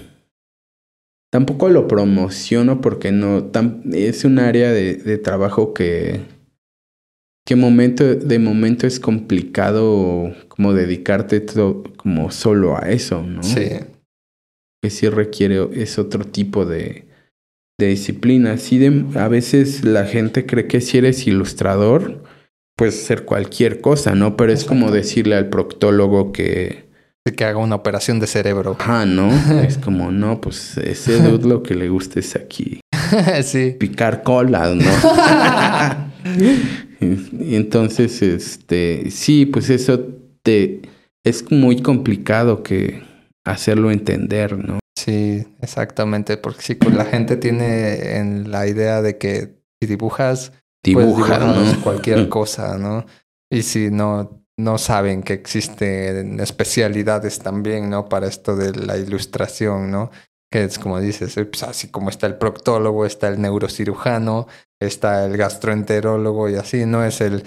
Tampoco lo promociono porque no. es un área de, de trabajo que. Que momento, de momento es complicado como dedicarte todo, como solo a eso, ¿no? Sí. Que sí requiere, es otro tipo de, de disciplina. Sí, de, a veces la gente cree que si eres ilustrador, puedes ser cualquier cosa, ¿no? Pero es como decirle al proctólogo que, que haga una operación de cerebro. Ah, ¿no? es como, no, pues ese dude lo que le gusta es aquí sí. picar colas, ¿no? Y entonces, este, sí, pues eso te es muy complicado que hacerlo entender, ¿no? Sí, exactamente, porque sí, pues la gente tiene en la idea de que si dibujas, Dibuja, ¿no? cualquier cosa, ¿no? Y si no, no saben que existen especialidades también, ¿no? Para esto de la ilustración, ¿no? Que es como dices, eh, pues así como está el proctólogo, está el neurocirujano, está el gastroenterólogo y así, no es el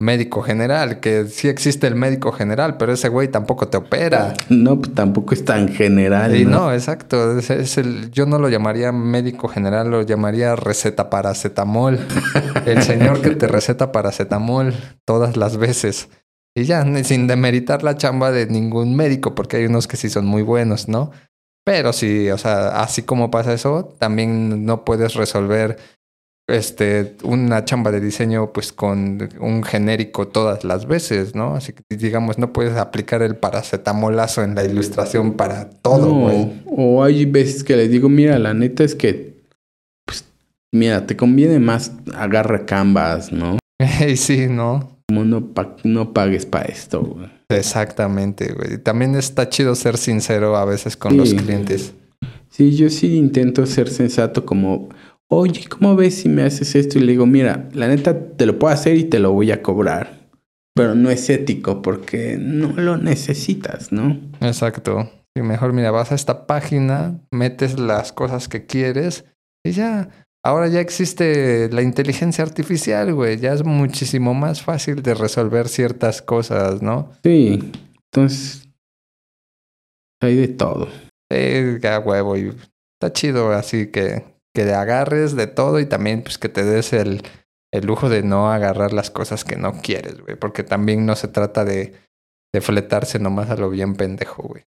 médico general, que sí existe el médico general, pero ese güey tampoco te opera. No, pues tampoco es tan general. Y ¿no? no, exacto. Es, es el, yo no lo llamaría médico general, lo llamaría receta paracetamol. el señor que te receta paracetamol todas las veces. Y ya, sin demeritar la chamba de ningún médico, porque hay unos que sí son muy buenos, ¿no? Pero sí, o sea, así como pasa eso, también no puedes resolver este una chamba de diseño pues con un genérico todas las veces, ¿no? Así que digamos, no puedes aplicar el paracetamolazo en la ilustración para todo, No, güey. O hay veces que les digo, mira, la neta es que, pues, mira, te conviene más agarra canvas, ¿no? Sí, ¿no? Como no, pa- no pagues para esto, güey. Exactamente, güey. Y También está chido ser sincero a veces con los clientes. Sí, yo sí intento ser sensato como, oye, ¿cómo ves si me haces esto? Y le digo, mira, la neta te lo puedo hacer y te lo voy a cobrar. Pero no es ético porque no lo necesitas, ¿no? Exacto. Y mejor, mira, vas a esta página, metes las cosas que quieres y ya. Ahora ya existe la inteligencia artificial, güey. Ya es muchísimo más fácil de resolver ciertas cosas, ¿no? Sí, entonces hay de todo. Sí, ya huevo. Y está chido así que, que te agarres de todo y también pues que te des el, el lujo de no agarrar las cosas que no quieres, güey. Porque también no se trata de, de fletarse nomás a lo bien pendejo, güey.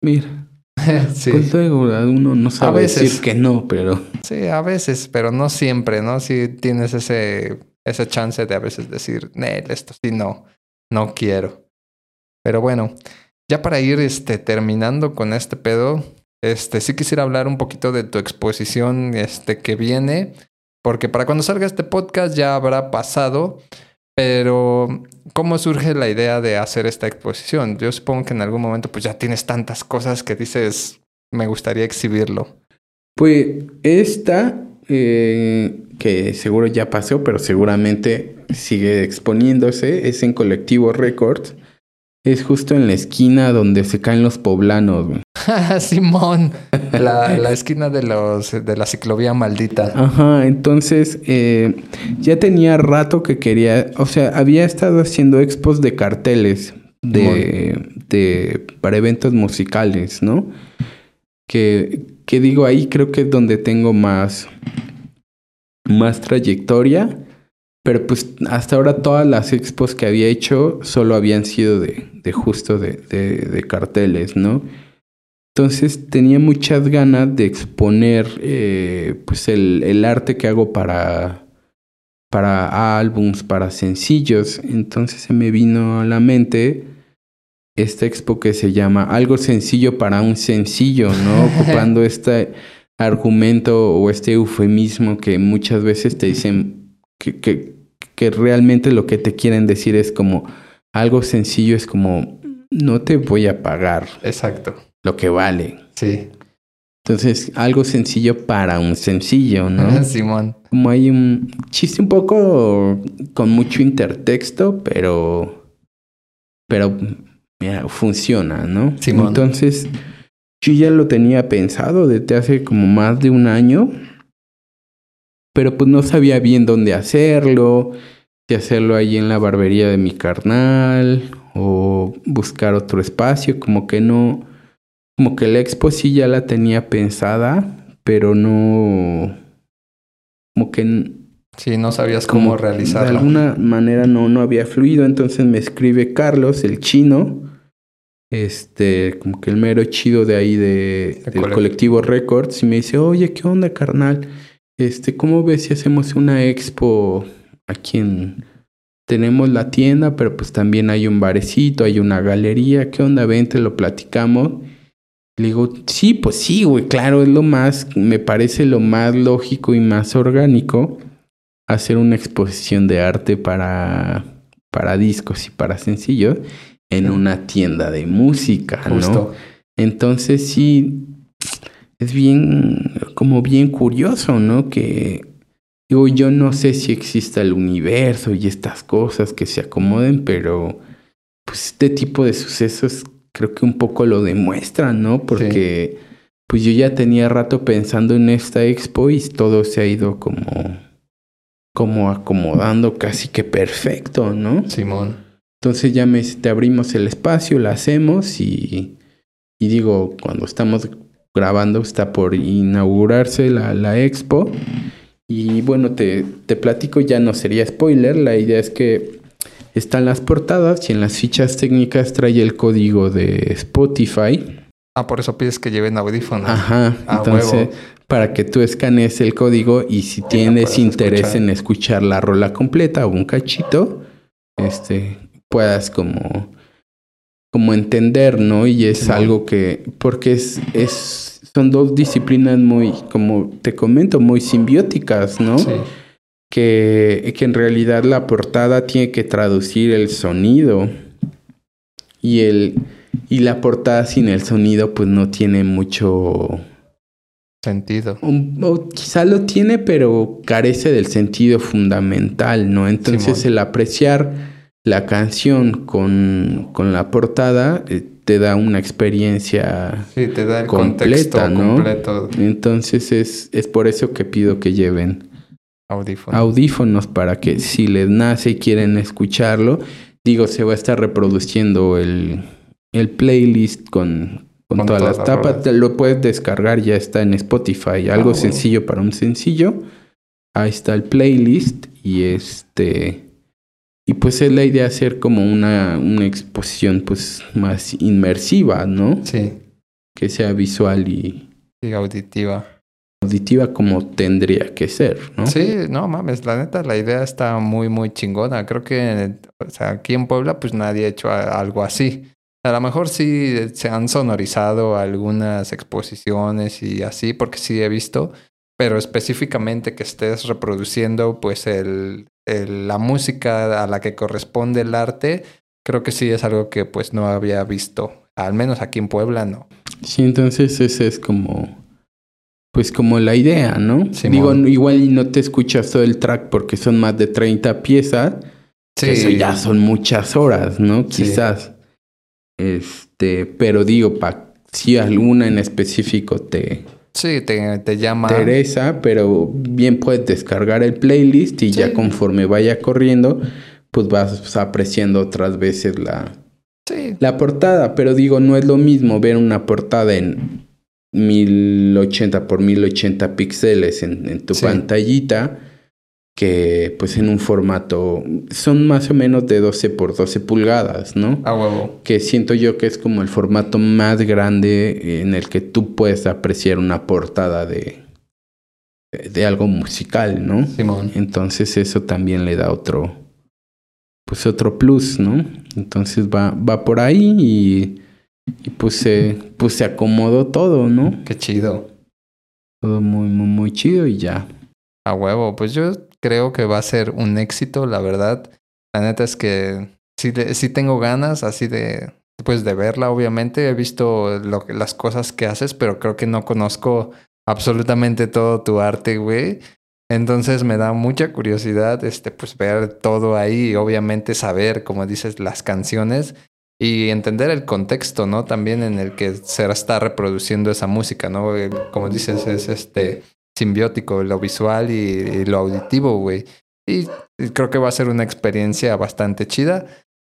Mira, sí. uno no sabe veces. decir que no, pero Sí, a veces, pero no siempre, ¿no? Si tienes ese, ese chance de a veces decir, Nel, esto sí no, no quiero. Pero bueno, ya para ir este, terminando con este pedo, este, sí quisiera hablar un poquito de tu exposición este, que viene, porque para cuando salga este podcast ya habrá pasado, pero ¿cómo surge la idea de hacer esta exposición? Yo supongo que en algún momento pues ya tienes tantas cosas que dices, me gustaría exhibirlo. Pues esta, eh, que seguro ya pasó, pero seguramente sigue exponiéndose, es en Colectivo Records. Es justo en la esquina donde se caen los poblanos. güey. Simón, la, la esquina de los de la ciclovía maldita. Ajá, entonces eh, ya tenía rato que quería, o sea, había estado haciendo expos de carteles de, de para eventos musicales, ¿no? Que, que digo ahí creo que es donde tengo más más trayectoria, pero pues hasta ahora todas las expos que había hecho solo habían sido de, de justo de, de, de carteles, ¿no? Entonces tenía muchas ganas de exponer eh, pues el, el arte que hago para, para álbums, para sencillos. Entonces se me vino a la mente esta expo que se llama Algo sencillo para un sencillo, ¿no? Ocupando este argumento o este eufemismo que muchas veces te dicen que, que, que realmente lo que te quieren decir es como algo sencillo, es como no te voy a pagar Exacto. lo que vale. Sí. Entonces, algo sencillo para un sencillo, ¿no? Simón. Como hay un chiste un poco con mucho intertexto, pero. Pero. Mira, funciona, ¿no? Simón. Entonces, yo ya lo tenía pensado desde hace como más de un año. Pero pues no sabía bien dónde hacerlo. Si hacerlo ahí en la barbería de mi carnal. O buscar otro espacio. Como que no como que la expo sí ya la tenía pensada, pero no, como que Sí, no sabías cómo de realizarlo. alguna manera no, no había fluido, entonces me escribe Carlos, el chino, este, como que el mero chido de ahí de, De del colect- colectivo Records, y me dice, oye, ¿qué onda, carnal? Este, ¿cómo ves si hacemos una expo aquí en... Tenemos la tienda, pero pues también hay un barecito, hay una galería, ¿qué onda? Vente, lo platicamos. Le digo, sí, pues sí, güey, claro, es lo más, me parece lo más lógico y más orgánico. hacer una exposición de arte para, para discos y para sencillos en una tienda de música, ¿no? Entonces sí, es bien, como bien curioso, ¿no? Que digo, yo no sé si exista el universo y estas cosas que se acomoden, pero pues este tipo de sucesos creo que un poco lo demuestran, ¿no? Porque pues yo ya tenía rato pensando en esta expo y todo se ha ido como como acomodando casi que perfecto, ¿no? Simón. Entonces ya me te abrimos el espacio, la hacemos y, y digo, cuando estamos grabando está por inaugurarse la, la expo. Y bueno, te, te platico, ya no sería spoiler, la idea es que están las portadas y en las fichas técnicas trae el código de Spotify. Ah, por eso pides que lleven audífonos. Ajá, entonces para que tú escanees el código y si tienes interés en escuchar la rola completa o un cachito, este, puedas como, como entender, ¿no? Y es algo que, porque es, es, son dos disciplinas muy, como te comento, muy simbióticas, ¿no? Sí. Que, que en realidad la portada tiene que traducir el sonido y el y la portada sin el sonido pues no tiene mucho sentido. o quizá lo tiene, pero carece del sentido fundamental, ¿no? Entonces el apreciar la canción con, con la portada eh, te da una experiencia sí, te da el completa, ¿no? Completo. Entonces es, es por eso que pido que lleven audífonos. audífonos para que si les nace y quieren escucharlo, digo, se va a estar reproduciendo el, el playlist con, con, todas, las tapas. Lo puedes descargar, ya está en Spotify. Algo ah, sencillo para un sencillo. Ahí está el playlist y este... Y pues es la idea hacer como una, una exposición pues más inmersiva, ¿no? Sí. Que sea visual y... Y auditiva. Auditiva como tendría que ser, ¿no? Sí, no mames, la neta la idea está muy, muy chingona. Creo que o sea, aquí en Puebla pues nadie ha hecho algo así. A lo mejor sí se han sonorizado algunas exposiciones y así, porque sí he visto, pero específicamente que estés reproduciendo pues el, la música a la que corresponde el arte, creo que sí es algo que pues no había visto, al menos aquí en Puebla no. Sí, entonces ese es como, pues como la idea, ¿no? Digo, igual no te escuchas todo el track porque son más de 30 piezas, sí. eso ya son muchas horas, ¿no? Quizás. Este, pero digo, pa, si alguna en específico te, Sí, te, te llama. Teresa, pero bien puedes descargar el playlist y ya conforme vaya corriendo, pues vas apreciando otras veces la, sí. la portada. Pero digo, no es lo mismo ver una portada en 1080 por 1080 píxeles en, en tu pantallita que pues en un formato son más o menos de 12 por 12 pulgadas, ¿no? A huevo. Que siento yo que es como el formato más grande en el que tú puedes apreciar una portada de de algo musical, ¿no? Simón. Entonces eso también le da otro pues otro plus, ¿no? Entonces va va por ahí y, y pues se pues se acomodó todo, ¿no? Qué chido. Todo muy muy muy chido y ya. A huevo, pues yo creo que va a ser un éxito, la verdad. La neta es que sí, sí tengo ganas así de, pues de verla, obviamente. He visto lo, las cosas que haces, pero creo que no conozco absolutamente todo tu arte, güey. Entonces me da mucha curiosidad, este, pues ver todo ahí y obviamente saber, como dices, las canciones y entender el contexto, ¿no? También en el que se está reproduciendo esa música, ¿no? Como dices, es este, simbiótico, lo visual y, lo auditivo, güey. Y, creo que va a ser una experiencia bastante chida.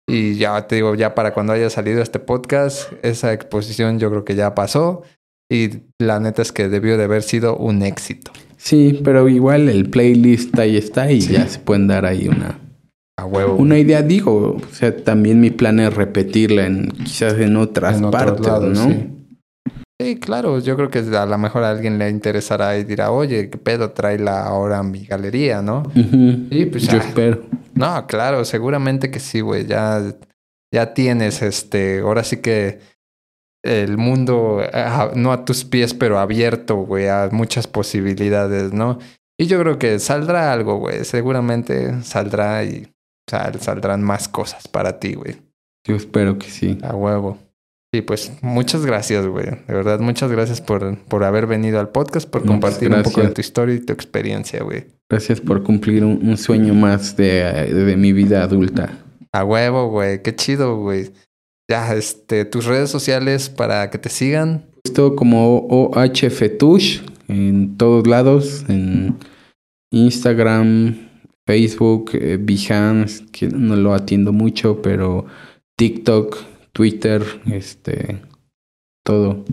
Y ya te digo, ya para cuando haya salido este podcast, esa exposición yo creo que ya pasó. Y la neta es que debió de haber sido un éxito. Sí, pero igual el playlist ahí está y ya se pueden dar ahí una, a huevo. Una idea, digo, o sea, también mi plan es repetirla en quizás en otras partes, ¿no? Sí, claro, yo creo que a lo mejor a alguien le interesará y dirá, oye, ¿qué pedo? Tráela ahora a mi galería, ¿no? Sí, pues Yo espero. No, claro, seguramente que sí, güey. Ya, ya tienes este, ahora sí que el mundo, no a tus pies, pero abierto, güey, a muchas posibilidades, ¿no? Y yo creo que saldrá algo, güey. Seguramente saldrá y sal- saldrán más cosas para ti, güey. Yo espero que sí. A huevo. Sí, pues muchas gracias, güey. De verdad, muchas gracias por, por haber venido al podcast, por Muchas compartir un poco de tu historia y tu experiencia, güey. Gracias por cumplir un, un sueño más de, de mi vida adulta. A huevo, güey. Qué chido, güey. Ya, este, tus redes sociales para que te sigan. Esto como OHFetush en todos lados, en Instagram, Facebook, eh, Behance, que no lo atiendo mucho, pero TikTok, Twitter, este, todo.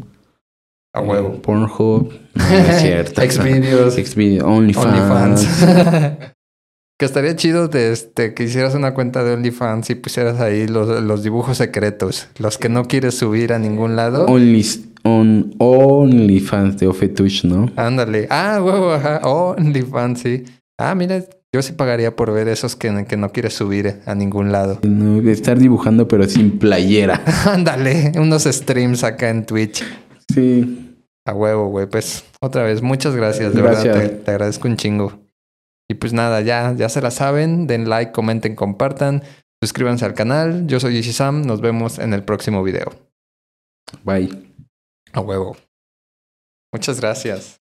A Eh, huevo. Pornhub, no, es cierto. Xvideos. Xvideos, OnlyFans. OnlyFans. que estaría chido de este, que hicieras una cuenta de OnlyFans y pusieras ahí los, los dibujos secretos, los que no quieres subir a ningún lado. Only, on, OnlyFans de Ofetush, ¿no? Ándale. Ah, huevo, ajá. OnlyFans, sí. Ah, mira, yo sí pagaría por ver esos que, que no quieres subir a ningún lado. No, estar dibujando pero sin playera. Ándale, unos streams acá en Twitch. Sí. A huevo, güey. Pues otra vez, muchas gracias. De Gracias. verdad, te, te agradezco un chingo. Y pues nada, ya, ya se la saben. Den like, comenten, compartan. Suscríbanse al canal. Yo soy Ishizam. Nos vemos en el próximo video. Bye. A huevo. Muchas gracias.